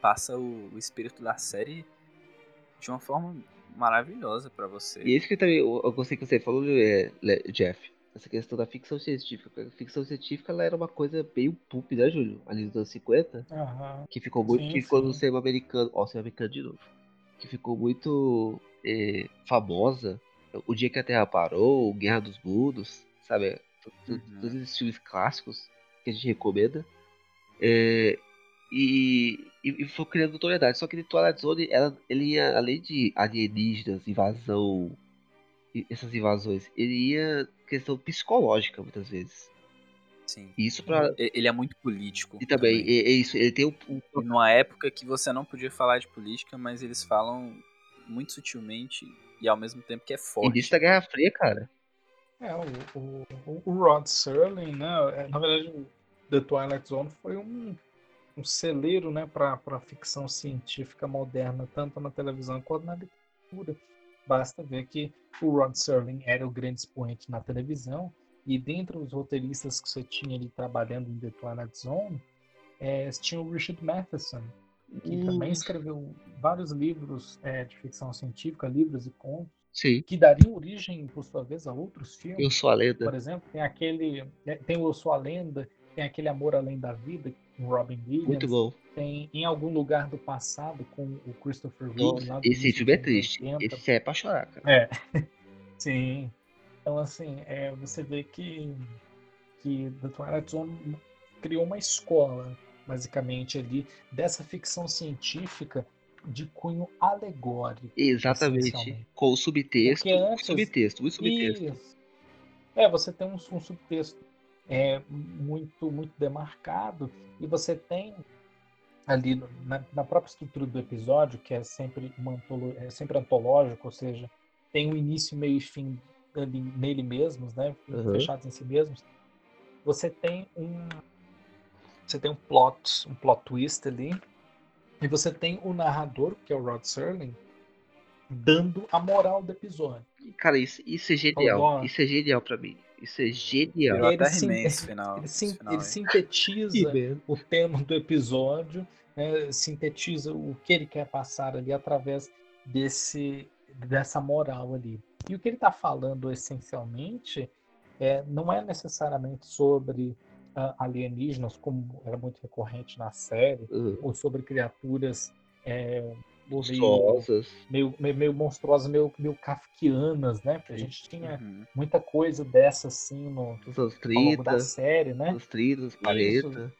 passa o, o espírito da série de uma forma maravilhosa pra você. E é isso que também eu, eu gostei que você falou, é, Jeff. Essa questão da ficção científica. A ficção científica ela era uma coisa meio pulp, né, Júlio? Ali nos anos 50. Aham. Que ficou muito. Sim, que ficou no sim. cinema americano. Ó, cinema americano de novo. Que ficou muito é, famosa. O Dia que a Terra Parou, Guerra dos Mundos, sabe? Uhum. Todos esses filmes clássicos que a gente recomenda. É, e, e, e foi criando notoriedade. Só que The Twilight Zone, ela, ele ia, além de alienígenas, invasão, essas invasões, ele ia questão psicológica muitas vezes. Sim. Isso pra. E- Ele é muito político. E também, é, é isso, ele tem um, um numa época que você não podia falar de política, mas eles falam muito sutilmente e ao mesmo tempo que é forte. início da Guerra Fria, cara. É, o, o, o- o Rod Serling, né? é, Na verdade, o The Twilight Zone foi um, um celeiro, né, para ficção científica moderna, tanto na televisão quanto na literatura. Basta ver que o Rod Serling era o grande expoente na televisão, e dentre os roteiristas que você tinha ali trabalhando em The Twilight Zone, é, tinha o Richard Matheson, que Hum, também escreveu vários livros é, de ficção científica, livros e contos, Sim, que dariam origem, por sua vez, a outros filmes. eu sou a Por lenda. exemplo, tem aquele. né, Tem o Eu Sou a Lenda, tem aquele Amor Além da Vida, com Robin Williams. Muito bom. Tem Em Algum Lugar do Passado, com o Christopher do esse filme é triste. 80. Esse é pra chorar, cara. É. Sim. Então, assim, é, você vê que, que The Twilight Zone criou uma escola, basicamente, ali, dessa ficção científica de cunho alegórico. Exatamente. Com o subtexto. Antes- Subtexto, muito subtexto. Isso. É, você tem um, um subtexto é, muito, muito demarcado e você tem ali no- na, na própria estrutura do episódio, que é sempre, é sempre antológico, ou seja, tem um início, meio e fim ali nele mesmos, né, Uhum. fechados em si mesmos. Você tem um você tem um plot, um plot twist ali, e você tem o narrador, que é o Rod Serling, dando a moral do episódio. Cara, isso, isso é genial. Isso é genial pra mim. Isso é genial. Virou ele até sim- final. Ele, esse sim- final ele sintetiza o tema do episódio, né, sintetiza o que ele quer passar ali através desse dessa moral ali. E o que ele está falando essencialmente é, não é necessariamente sobre ah, alienígenas, como era muito recorrente na série, Uhum. ou sobre criaturas é, Monstruosas. meio, meio, meio monstruosas, meio, meio kafkianas, né? Porque a gente tinha Uhum. muita coisa dessa assim no, Dos anos ao longo da 30, série, né? dos 30, dos 40.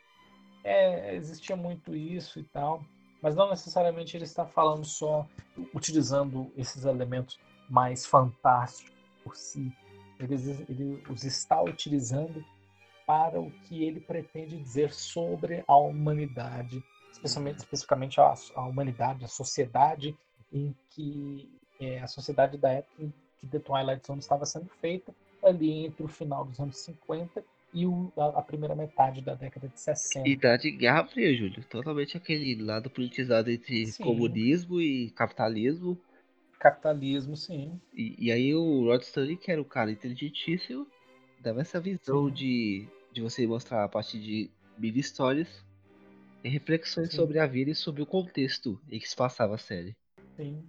É, existia muito isso e tal, mas não necessariamente ele está falando só utilizando esses elementos mais fantásticos por si. Ele, ele os está utilizando para o que ele pretende dizer sobre a humanidade, especialmente, especificamente a, a humanidade, a sociedade em que é, a sociedade da época em que The Twilight Zone estava sendo feita, ali entre o final dos anos 50 e o- a, a primeira metade da década de 60. Idade de Guerra Fria, Júlio. Totalmente aquele lado politizado entre Sim. comunismo e capitalismo. Capitalismo, sim. E, e aí o Rod Stanley, que era um cara inteligentíssimo, dava essa visão Sim. de, de você mostrar a partir de mini histórias e reflexões Sim. sobre a vida e sobre o contexto em que se passava a série. Sim,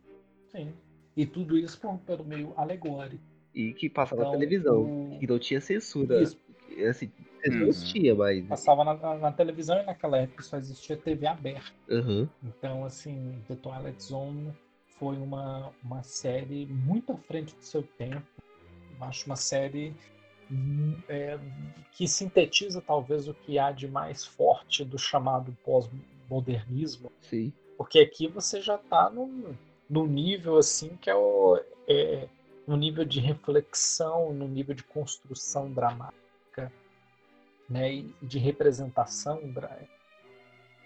sim. E tudo isso por, pelo meio alegórico. E que passava na Então, televisão. o- Que não tinha censura. Isso, Assim, censura Uhum. tinha, mas. passava na, na- na televisão e naquela época só existia TV aberta. Aham. Então, assim, The Twilight Zone foi uma, uma série muito à frente do seu tempo. Eu acho uma série é, que sintetiza talvez o que há de mais forte do chamado pós-modernismo. Sim. Porque aqui você já está num, num nível assim que é o é, um nível de reflexão, no nível de construção dramática, né, e de representação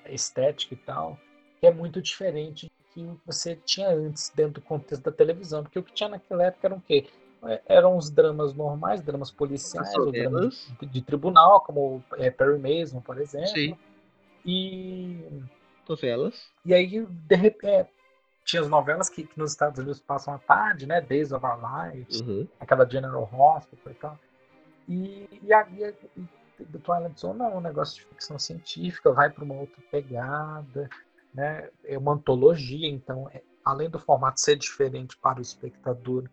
estética e tal, que é muito diferente do que você tinha antes dentro do contexto da televisão, porque o que tinha naquela época eram o quê? É, Eram os dramas normais, dramas policiais, ou dramas de, de tribunal, como é, Perry Mason, por exemplo. Sim. E Novelas. e aí, de repente, tinha as novelas que, que nos Estados Unidos passam à tarde, né? Days of Our Lives, Uhum. aquela General Hospital e tal. E, e a e The Twilight Zone não é um negócio de ficção científica, vai para uma outra pegada, né? É uma antologia, então, é- além do formato ser diferente para o espectador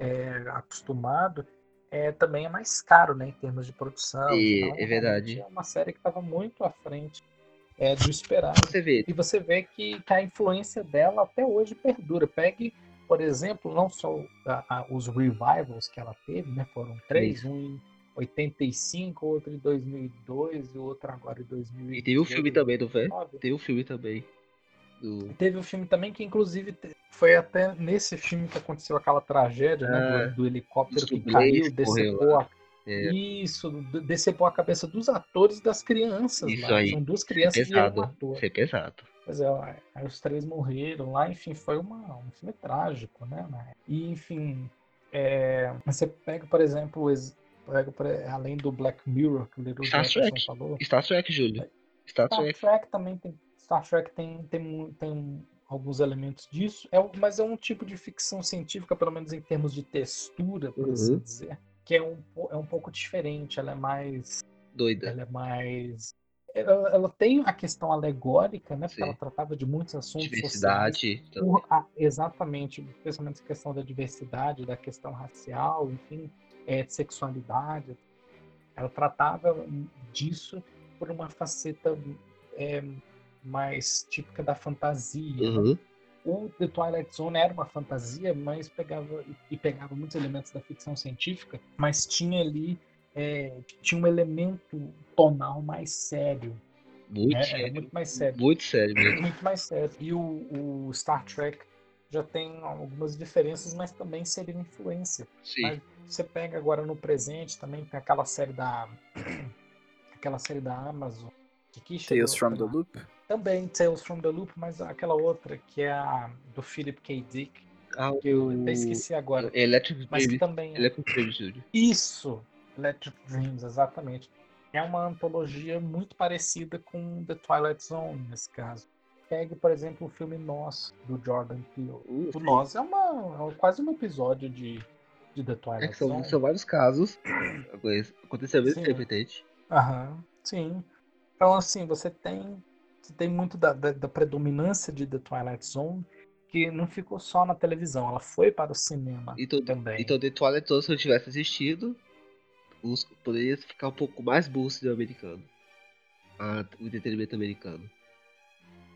é, acostumado, é, também é mais caro, né, em termos de produção. E- Então, é verdade. É uma série que estava muito à frente é, do esperado. Você vê, E você vê que, que a influência dela até hoje perdura. Pegue, por exemplo, não só a- a- os revivals que ela teve, né? Foram três, um em 85, outro em 2002 e outro agora em 2000. e teve o filme também, não foi? Teve o filme também. Do... Teve o filme também que, inclusive, foi até nesse filme que aconteceu aquela tragédia, né? Do, do helicóptero que caiu, decepou a, É, Isso, de- decepou a cabeça dos atores e das crianças. Isso lá. aí. São duas crianças e um pesado. ator. Isso é pesado. Pois é, aí os três morreram lá, enfim, foi uma, um filme trágico, né? né? E, enfim, é, você pega, por exemplo, ex- pega, por- além do Black Mirror, que o Little Star Trek. falou, Star Trek, Júlio. Star Star Trek. Trek também tem. Star Trek tem, tem, tem alguns elementos disso, é, mas é um tipo de ficção científica, pelo menos em termos de textura, por assim Uhum. dizer, que é um, é um pouco diferente. Ela é mais Doida. ela é mais. Ela, ela tem a questão alegórica, né? Porque Sim. ela tratava de muitos assuntos. Diversidade. Por exatamente, especialmente a questão da diversidade, da questão racial, enfim, é, de sexualidade. Ela tratava disso por uma faceta é, mais típica da fantasia. Uhum. O The Twilight Zone era uma fantasia, mas pegava e pegava muitos elementos da ficção científica, mas tinha ali é, tinha um elemento tonal mais sério, Muito né? Sério. muito mais sério, Muito sério mesmo. muito mais sério. E o, o Star Trek já tem algumas diferenças, mas também seria influência. Sim. Mas você pega agora no presente também tem aquela série da aquela série da Amazon que que chegou- Tales from the Loop. também Tales from the Loop, mas aquela outra que é a do Philip K. Dick, Ah, que eu o- até esqueci agora, Electric mas que Dream. também é Electric Dream, Júlio. isso, Electric Dreams, exatamente. É uma antologia muito parecida com The Twilight Zone nesse caso. Pegue, por exemplo, o filme Nós do Jordan Peele. Uh, O Nós é uma é quase um episódio de, de The É Twilight que são, Zone. são vários casos. Aconteceu mesmo entende? Aham, sim. Então, assim, você tem, você tem muito da, da, da predominância de The Twilight Zone que não ficou só na televisão, ela foi para o cinema Então, também. então The Twilight Zone, se eu tivesse assistido, os, poderia ficar um pouco mais bom o cinema americano. Ah, o entretenimento americano.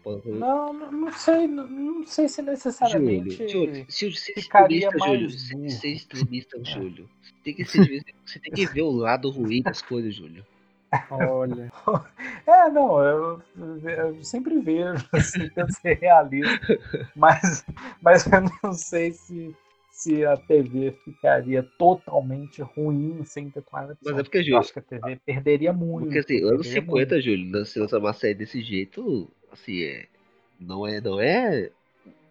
Pode- Não, não, sei, não, não sei se necessariamente. Júlio, Júlio, se, se ficaria extremista, mais Júlio, se ser extremista, É. Júlio, tem, que ser, você tem que ver o lado ruim das coisas, Júlio. Olha. É, não, eu, eu sempre vejo, assim, tento ser realista, mas, mas eu não sei se, se a TV ficaria totalmente ruim sem The Twilight Mas é porque, Eu Júlio, acho que a TV perderia muito. porque assim, anos perderia 50, Júlio, se lançar uma série desse jeito, assim, é, não é, não é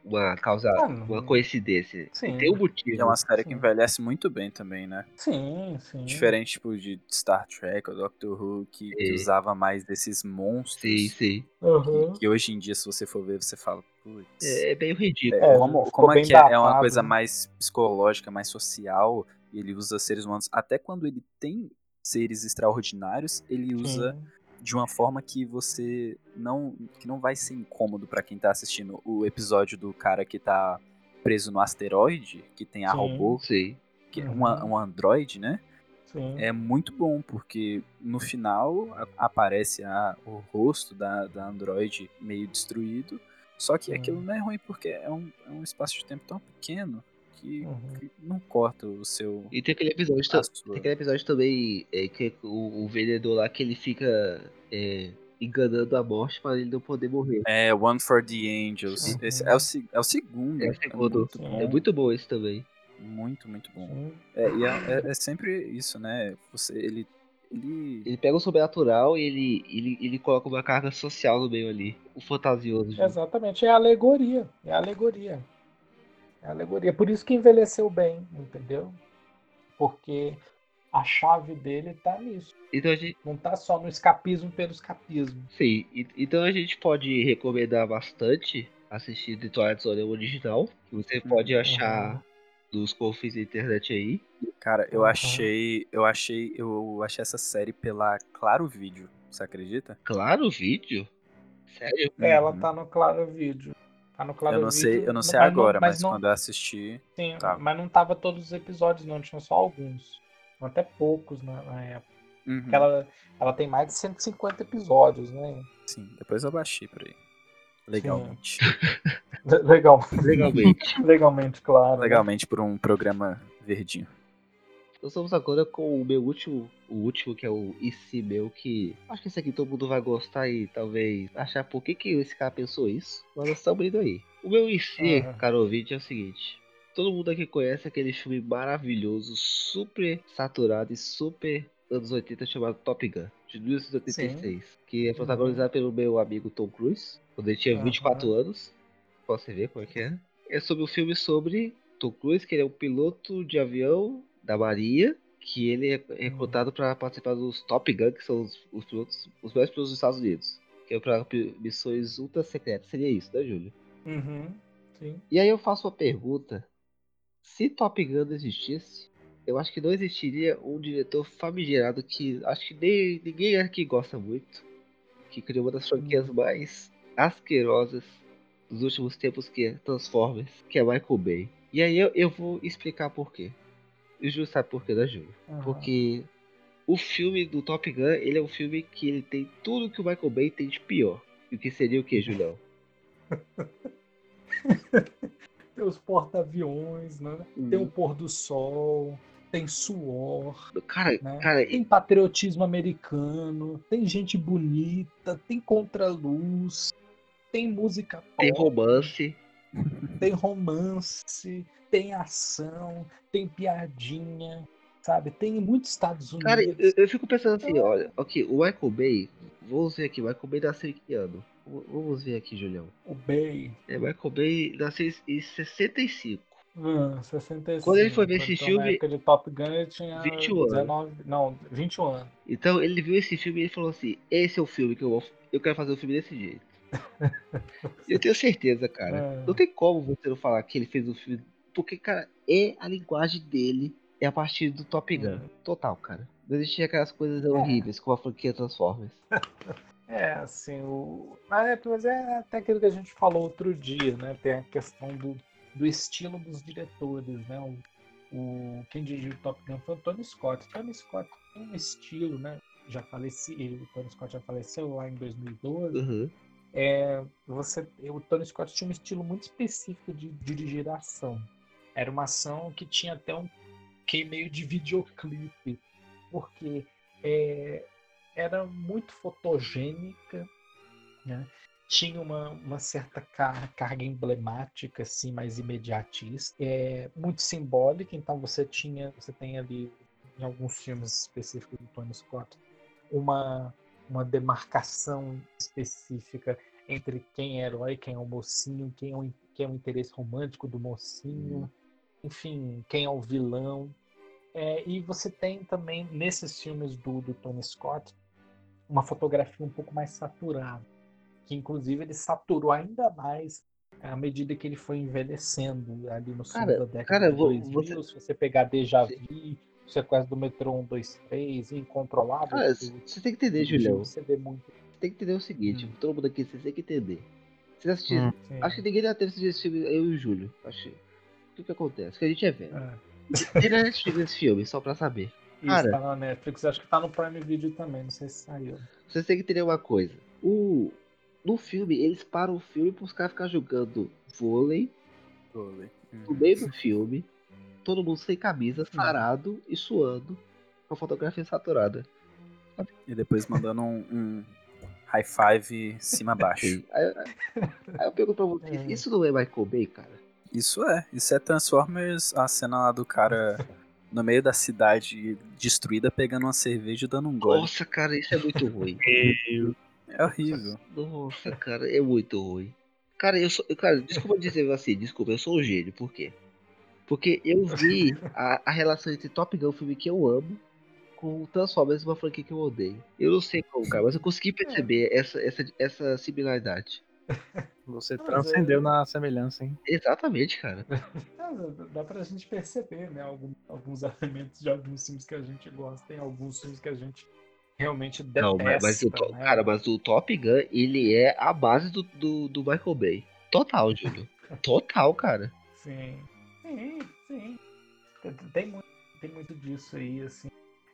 uma causa, Ah, uma coincidência. Sim. Tem um motivo. É uma série que Sim. envelhece muito bem também, né? Sim, sim. Diferente, tipo, de Star Trek ou Doctor Who, que, que É. usava mais desses monstros. Sim, sim. Uhum. Que, que hoje em dia, se você for ver, você fala, putz. É, é meio ridículo. É, como ficou como é bem que é? É uma datado, coisa né? mais psicológica, mais social. E ele usa seres humanos. Até quando ele tem seres extraordinários, ele usa Sim. De uma forma que você não que não vai ser incômodo pra quem tá assistindo o episódio do cara que tá preso no asteroide, que tem a Sim. robô, Sim. que é Uhum. uma, um androide, né? Sim. É muito bom, porque no final a- aparece a, o rosto da, da androide meio destruído. Só que Sim. aquilo não é ruim porque é um, é um espaço de tempo tão pequeno que, Uhum. que não corta o seu. E tem aquele episódio, tem aquele episódio também é, que o, o vendedor lá que ele fica é, enganando a morte para ele não poder morrer. É, One for the Angels. Uhum. Esse é, o, é o segundo. É o segundo. muito Sim. bom. É muito bom esse também. Muito, muito bom. É, e é, é- é sempre isso, né? Você, ele, ele, Ele pega o sobrenatural e ele, ele, ele coloca uma carga social no meio ali. O fantasioso. gente. Exatamente, é alegoria. É alegoria. É alegoria. Por isso que envelheceu bem, entendeu? Porque a chave dele tá nisso. Então a gente. Não tá só no escapismo pelo escapismo. Sim, e- então a gente pode recomendar bastante assistir The Twilight Zone original. Que você pode Uhum. achar nos confins da internet aí. Cara, eu Uhum. achei. Eu achei. Eu achei essa série pela Claro Vídeo. Você acredita? Claro, vídeo. Sério? É, ela Uhum. tá no Claro Vídeo. Tá no Claro eu não sei, eu não sei não- agora, mas, não, quando eu assisti. sim, tá. mas não tava todos os episódios, não, tinha só alguns. Até poucos na, na época. Uhum. Porque Ela, ela tem mais de 150 episódios, né? Sim, depois eu baixei por aí. Legalmente. Legal, Legalmente. legalmente, claro. né? Legalmente por um programa verdinho. Nós estamos agora com o meu último, o último que é o IC meu, que acho que esse aqui todo mundo vai gostar e talvez achar por que, que esse cara pensou isso. Mas nós estamos indo aí. O meu IC, Uhum. caro ouvinte, é o seguinte. Todo mundo aqui conhece aquele filme maravilhoso, super saturado e super anos 80 chamado Top Gun, de 1986. Que é protagonizado pelo meu amigo Tom Cruise, quando ele tinha Uhum. 24 anos. Posso ver como é que é? É sobre um filme sobre Tom Cruise, que ele é um piloto de avião da Marinha, que ele é recrutado para participar dos Top Gun, que são os, os pilotos, os melhores pilotos dos Estados Unidos. Que é para missões ultra secretas. Seria isso, né, Júlio? Uhum, sim. E aí eu faço uma pergunta. Se Top Gun existisse, eu acho que não existiria um diretor famigerado que acho que nem, ninguém aqui gosta muito. Que criou uma das franquias mais asquerosas dos últimos tempos, que é Transformers, que é Michael Bay. E aí eu, eu vou explicar por quê. E o Júlio sabe por quê, né, Júlio? Uhum. Porque o filme do Top Gun, ele é um filme que ele tem tudo que o Michael Bay tem de pior. E o que seria o que, Julião? Tem os porta-aviões, né? Tem o pôr do sol, tem suor, Cara, né? cara, Tem patriotismo americano, tem gente bonita, tem contraluz, tem música tem pop, romance. Tem romance, tem ação, tem piadinha, sabe? Tem muitos Estados Unidos. Cara, eu, eu fico pensando assim, olha, ok, o Michael Bay, vamos ver aqui, o Michael Bay nasceu em que ano? Vamos ver aqui, Julião. O Bay, É, Michael Bay nasceu em 65. ah, 65. Quando ele foi ver esse Então, filme, Na época de Top Gun ele tinha 21 anos. 19, não, 21 anos. Então ele viu esse filme e ele falou assim, esse é o filme que eu vou. Eu quero fazer um filme desse jeito. eu tenho certeza, cara. É. Não tem como você não falar que ele fez um filme. Porque, cara, é a linguagem dele. É a partir do Top Gun. Hum. Total, cara. Não existia aquelas coisas É. horríveis como a franquia Transformers. É, assim, o... mas é- mas é até aquilo que a gente falou outro dia, né? Tem a questão do, do estilo dos diretores, né? O, o- quem dirigiu o Top Gun foi o Tony Scott. Tony Scott tem um estilo, né? Já faleceu, o Tony Scott já faleceu lá em 2012. Uhum. É, você, o Tony Scott tinha um estilo muito específico de dirigir a ação. Era uma ação que tinha até um que meio de videoclipe, porque é, era muito fotogênica, né? tinha uma, uma certa car- carga emblemática, assim, mais imediatista, é, muito simbólica. Então você tinha, você tem ali em alguns filmes específicos do Tony Scott uma uma demarcação específica entre quem é herói, quem é o mocinho, quem é o, quem é o interesse romântico do mocinho, enfim, quem é o vilão. É, e você tem também, nesses filmes do, do Tony Scott, uma fotografia um pouco mais saturada, que inclusive ele saturou ainda mais à medida que ele foi envelhecendo ali no Cara, da década cara, de vo- 2000, você- se você pegar Deja Vu, Sequestro do Metrô 1, 2, 3, Incontrolável, Cara, que- você tem que entender, Julião. você vê muito. Você tem que entender o seguinte, Hum. todo mundo aqui, você tem que entender. Você assistiu, Hum. Sim. Acho que ninguém já teve assistido esse filme, eu e o Júlio. Acho. O que que acontece? Que a gente é velho. É. Tem na Netflix esse filme, só pra saber. Isso Cara. tá na Netflix, acho que tá no Prime Video também, não sei se saiu. Vocês têm que entender uma coisa. O... No filme, eles param o filme pros caras ficar jogando vôlei Vôlei. no Hum. meio do filme. Todo mundo sem camisa, sarado e suando. Com a fotografia saturada. E depois mandando um, um high five cima-baixo. Aí, aí- eu pergunto pra vocês, É. isso não é Michael Bay, cara? Isso é. Isso é Transformers, a cena lá do cara no meio da cidade destruída pegando uma cerveja e dando um gole. Nossa, cara, isso é muito ruim. É horrível. Nossa, cara, é muito ruim. Cara, eu sou. Cara, desculpa dizer assim, desculpa, eu sou um gênio, por quê? Porque eu vi a, a relação entre Top Gun, um filme que eu amo, com Transformers, uma franquia que eu odeio. Eu não sei como, cara, mas eu consegui perceber essa, essa, essa similaridade. Você Mas transcendeu é- na semelhança, hein? Exatamente, cara. Dá- pra gente perceber, né? algum- alguns elementos de alguns filmes que a gente gosta, tem alguns filmes que a gente realmente detesta. Não, mas, mas o, né? cara, mas o Top Gun, ele é a base do, do, do Michael Bay. Total, Júlio. Total, cara. Sim, sim, sim. Tem- muito, tem muito disso aí, assim.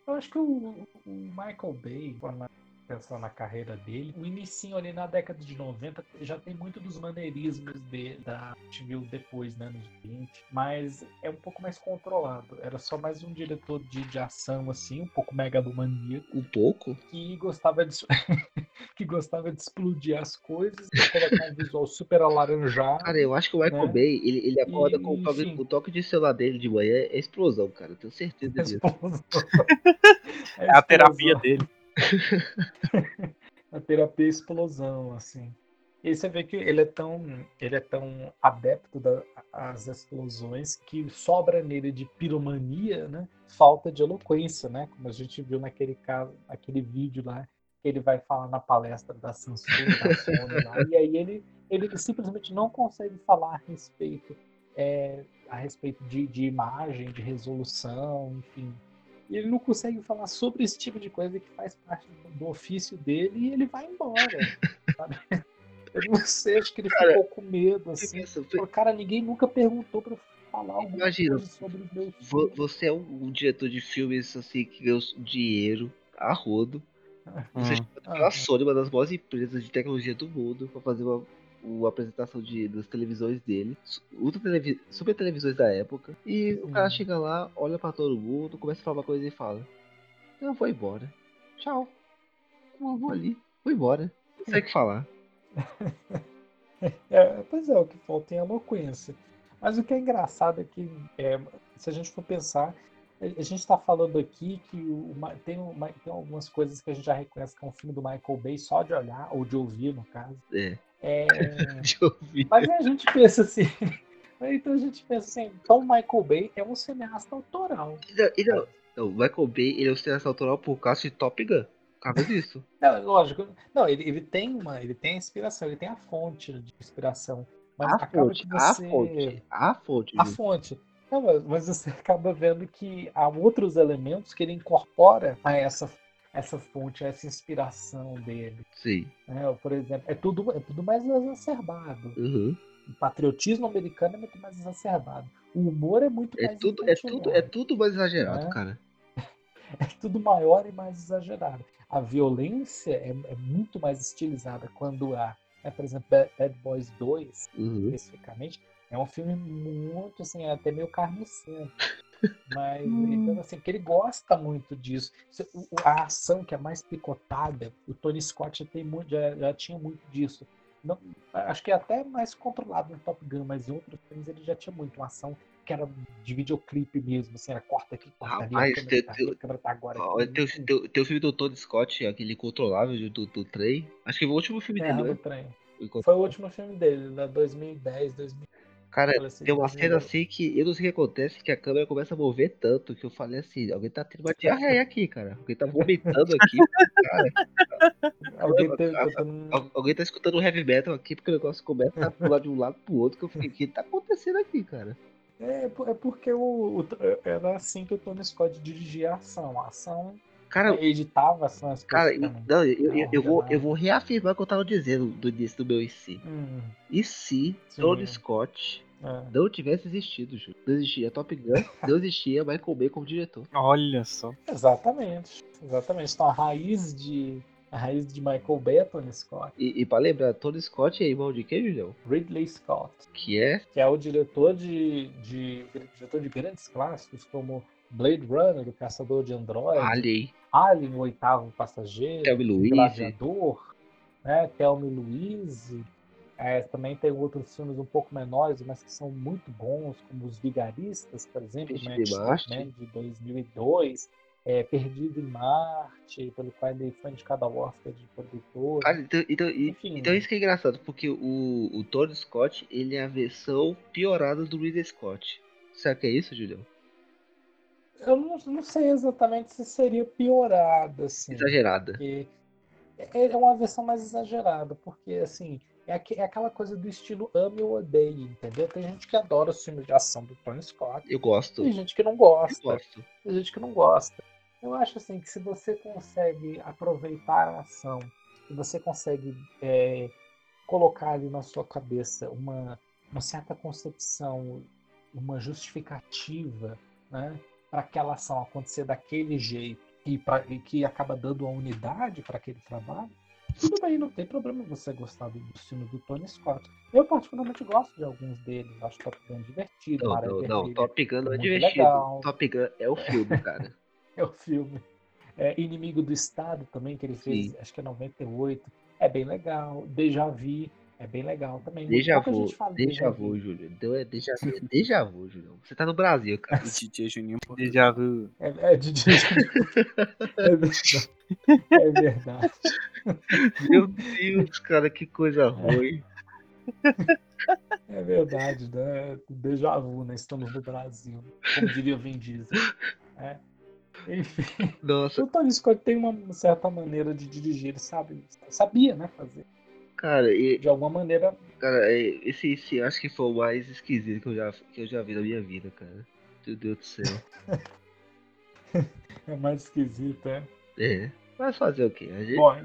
Eu acho que o, o Michael Bay, quando pensando na carreira dele, o inicinho ali na década de 90 já tem muito dos maneirismos de, da gente viu depois, né, nos 20, mas é um pouco mais controlado. Era só mais um diretor de, de ação, assim, um pouco megalomaníaco. Um pouco? Que gostava de, que gostava de explodir as coisas, de colocar um visual super alaranjado. Cara, eu acho que o Michael né? Bay, ele, ele acorda e, com o toque, o toque, de celular dele de manhã, é explosão, cara. Eu tenho certeza disso. É, é a terapia dele. a terapia explosão, assim. E você vê que ele é tão, ele é tão adepto das explosões que sobra nele de piromania, né? Falta de eloquência, né? Como a gente viu naquele caso, naquele vídeo lá, que ele vai falar na palestra da Samsung, da Sony lá, e aí ele, ele simplesmente não consegue falar a respeito, é, a respeito de, de imagem, de resolução, enfim, ele não consegue falar sobre esse tipo de coisa que faz parte do ofício dele e ele vai embora. sabe? Eu não sei, acho que ele cara, ficou com medo, assim. Pensa, cara, ninguém nunca perguntou pra falar alguma imagina, coisa sobre o meu filme. Você é um, um, diretor de filmes assim que ganhou dinheiro a rodo. Você uhum. pela uhum. Sony, uma das maiores empresas de tecnologia do mundo, pra fazer uma uma apresentação de, das televisões dele, ultra televi super televisões da época, e o cara chega lá, olha para todo mundo, começa a falar uma coisa e fala: Eu vou embora. Tchau. Eu vou ali, vou embora. Não sei o que falar. é, pois é, o que falta é eloquência. Mas o que é engraçado é que, é, se a gente for pensar, a gente está falando aqui que tem, uma, tem algumas coisas que a gente já reconhece que é um filme do Michael Bay só de olhar, ou de ouvir, no caso. É. É... Mas a gente pensa assim. Então a gente pensa assim, então Michael Bay é um cineasta autoral. Ele, é, o Michael Bay ele é um cineasta autoral por causa de Top Gun. Cabe disso. Não, lógico. Não, ele, ele tem uma. Ele tem a inspiração, ele tem a fonte de inspiração. Mas a fonte, você... a fonte. A fonte. A fonte. Mas você acaba vendo que há outros elementos que ele incorpora a essa essa fonte, essa inspiração dele. Sim. É, por exemplo, é tudo, é tudo mais exacerbado. Uhum. O patriotismo americano é muito mais exacerbado. O humor é muito é mais tudo, é tudo É tudo mais exagerado, é? cara. É tudo maior e mais exagerado. A violência é, é muito mais estilizada quando há, né, por exemplo, Bad Boys 2, uhum. especificamente, é um filme muito, assim, até meio carnicento. Mas, hum. então, assim, que ele gosta muito disso. A ação que é mais picotada, o Tony Scott já, tem muito, já, já tinha muito disso. Não, acho que é até mais controlado no Top Gun, mas em outros filmes ele já tinha muito uma ação que era de videoclipe mesmo, assim, era corta aqui, corta ali, Rapaz, teu, tá, teu, câmera tá agora. Aqui, teu, teu, teu, filme do Tony Scott, aquele controlável do, do trem, acho que foi o último filme é, dele. Né? Foi o último filme dele, da 2010, 2000. Cara, assim, tem uma cena assim que eu não sei o que acontece, que a câmera começa a mover tanto que eu falei assim, alguém tá tendo uma diarreia aqui, cara. Alguém tá vomitando aqui, cara. Alguém, tá, alguém tá escutando heavy metal aqui, porque o negócio começa a pular de um lado pro outro, que eu fiquei, o que tá acontecendo aqui, cara? É, é porque o, o, era assim que o Tony Scott dirigia a ação. A ação Cara, editava essas Cara, não, eu, eu, eu, vou, eu vou reafirmar o que eu tava dizendo do início do meu IC. Hum. E se. Tony Scott é. não tivesse existido, Ju? Não existia Top Gun, não existia Michael Bay como diretor. Olha só. Exatamente. Exatamente. Então a raiz de. A raiz de Michael Bay é Tony Scott. E, e pra lembrar, Tony Scott é irmão de quem, Julião? Ridley Scott. Que é? Que é o diretor de, de, diretor de grandes clássicos como Blade Runner, o Caçador de Android. Alien. Alien, o Oitavo Passageiro. Thelmy Luiz. Gladiador. Né? Thelmy Luiz. É, também tem outros filmes um pouco menores, mas que são muito bons, como Os Vigaristas, por exemplo, né? de 2002. É, Perdido em Marte, pelo qual ele foi indicado ao Oscar de produtor. Ah, então, então, então, isso que é engraçado, porque o, o Tony Scott ele é a versão piorada do Ridley Scott. Será que é isso, Julião? eu não, não sei exatamente se seria piorada, assim. Exagerada. É, é uma versão mais exagerada, porque, assim, é, é, aquela coisa do estilo ame ou odeie, entendeu? Tem gente que adora os filmes de ação do Tony Scott. Eu gosto. Tem gente que não gosta. Eu gosto. Tem gente que não gosta. Eu acho, assim, que se você consegue aproveitar a ação, se você consegue é, colocar ali na sua cabeça uma, uma certa concepção, uma justificativa, né? para aquela ação acontecer daquele jeito, e, pra, e que acaba dando a unidade para aquele trabalho, tudo bem, não tem problema você gostar do estilo do Tony Scott. Eu particularmente gosto de alguns deles, acho Top Gun divertido. Não, não, não. Top Gun não é muito divertido. legal. Top Gun é o filme, cara. É o filme. É, Inimigo do Estado também, que ele fez, Sim. acho que é 98. É bem legal. Deja Vu é bem legal também. Pouca vu, gente fala de déjà vu, Júlio. Então é déjà vu, é vu, Júlio. Você tá no Brasil, cara. DJ Juninho. Já viu. É, é de É verdade. É verdade. Meu Deus, cara, que coisa ruim. É verdade, né? Déjà vu, né? Estamos no Brasil. Como diria o Vin Diesel. É. Enfim, Nossa, o Tony Scott tem uma certa maneira de dirigir, ele sabe, sabia, né, fazer. Cara, e, De alguma maneira, cara, é, esse, esse acho que foi o mais esquisito que eu já, que eu já vi na minha vida, cara. Meu Deus do céu. é mais esquisito, é. É. Mas fazer o quê? A gente- Bom,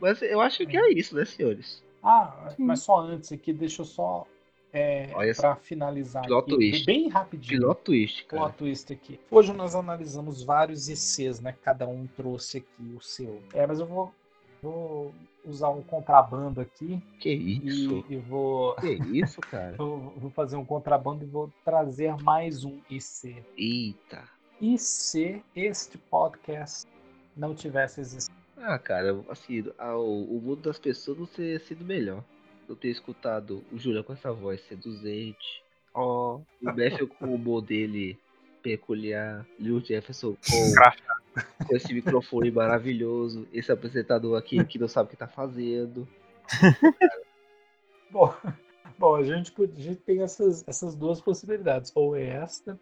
mas eu acho que é isso, né, senhores? ah, mas só antes aqui, deixa eu só, é, Olha pra finalizar aqui, twist. bem rapidinho. Pilot twist, cara. plot twist aqui. Hoje nós analisamos vários ICs, né? Cada um trouxe aqui o seu. É, mas eu vou, vou usar um contrabando aqui Que isso? e, e vou, Que isso, cara? vou, vou fazer um contrabando e vou trazer mais um IC. Eita. E se este podcast não tivesse existido? Ah, cara, assim, a- o, o mundo das pessoas não ter sido melhor. Não ter escutado o Júlio com essa voz seduzente, Ó, o Matthew com o humor dele peculiar, Lil Jefferson com. Com esse microfone maravilhoso, esse apresentador aqui que não sabe o que tá fazendo. Bom, bom a, gente, a gente tem essas, essas duas possibilidades. Ou é esta,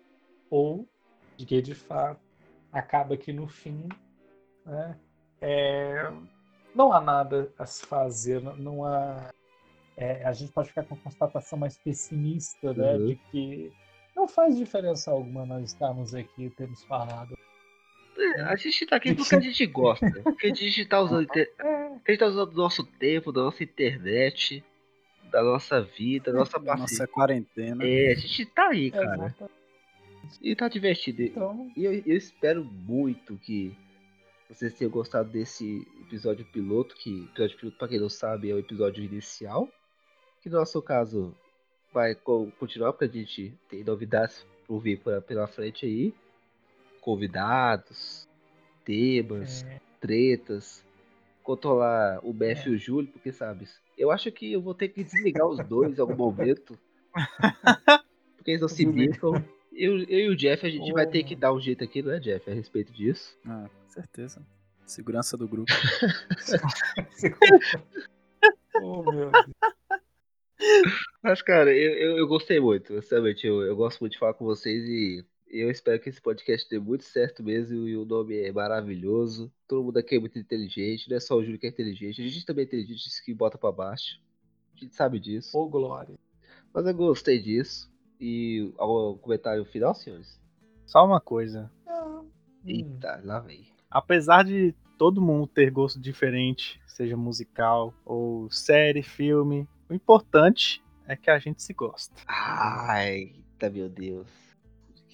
ou de que de fato acaba que no fim né, é, não há nada a se fazer, não, há. é, a gente pode ficar com a constatação mais pessimista né, Uhum. de que não faz diferença alguma nós estarmos aqui e termos falado. É, a gente tá aqui porque a gente gosta. Porque a gente tá usando, inter- a gente tá usando o nosso tempo, da nossa internet, da nossa vida, da nossa Nossa paciência. quarentena. É, a gente tá aí, cara. E tá divertido. Então, E eu, eu espero muito que vocês tenham gostado desse episódio piloto, que episódio piloto, pra quem não sabe, é o episódio inicial. Que no nosso caso vai co- continuar, porque a gente tem novidades por vir pela frente aí. Convidados, temas, é, tretas, controlar o Beth e o Júlio, porque sabe, eu acho que eu vou ter que desligar os dois em algum momento. Porque eles não se bicam. Eu, eu e o Jeff, a gente vai ter que Oh. dar um jeito aqui, não é, Jeff? A respeito disso. Ah, com certeza. Segurança do grupo. oh, meu Deus. Mas, cara, eu, eu, eu gostei muito, sinceramente. Eu, eu gosto muito de falar com vocês e eu espero que esse podcast dê muito certo mesmo. E o nome é maravilhoso. Todo mundo aqui é muito inteligente, não é só o Júlio que é inteligente. A gente também é inteligente, isso que bota pra baixo. A gente sabe disso. Ô, Glória. Mas eu gostei disso. E algum comentário final, senhores? Só uma coisa. Hum. Eita, lá vem. Apesar de todo mundo ter gosto diferente, seja musical ou série, filme, o importante é que a gente se gosta. Ai, eita, meu Deus.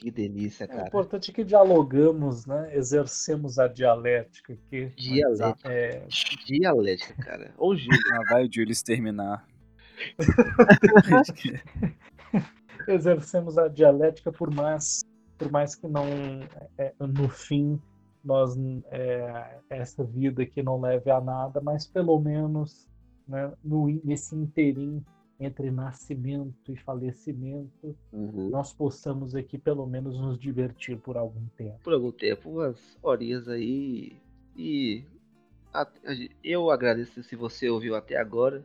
Que delícia, É cara. importante que dialogamos, né? Exercemos a dialética aqui. Dialética. É, Dialética, cara. Ô, Júlio. Lá vai o Julius terminar. exercemos a dialética por mais, por mais que não, é, no fim, nós é, essa vida aqui não leve a nada, mas pelo menos né, no, nesse interim entre nascimento e falecimento, Uhum. nós possamos aqui pelo menos nos divertir por algum tempo. por algum tempo, umas horinhas aí. E a- a eu agradeço se você ouviu até agora.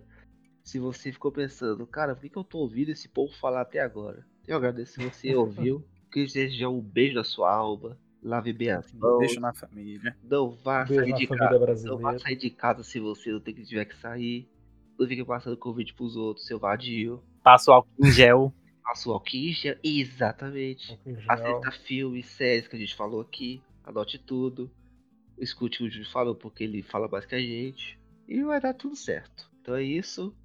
Se você ficou pensando, cara, por que, que eu tô ouvindo esse povo falar até agora? Eu agradeço se você ouviu. Que seja um beijo na sua alma. Lave bem as mãos. Beijo na família. Não vá Beijo sair na de família casa. Não vá sair de casa se você não tem que tiver que sair. Não fique passando convite pros outros, seu vadio. Passa o álcool em gel. Faça o. Exatamente. Álcool em gel. Assista filmes, séries que a gente falou aqui. Anote tudo. Escute o que o Júlio falou, porque ele fala mais que a gente. E vai dar tudo certo. Então é isso.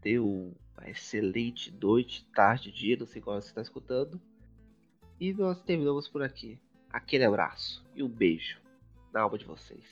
Tenha uma excelente noite, tarde, dia, não sei qual você está escutando. E nós terminamos por aqui. Aquele abraço e um beijo. na alma de vocês.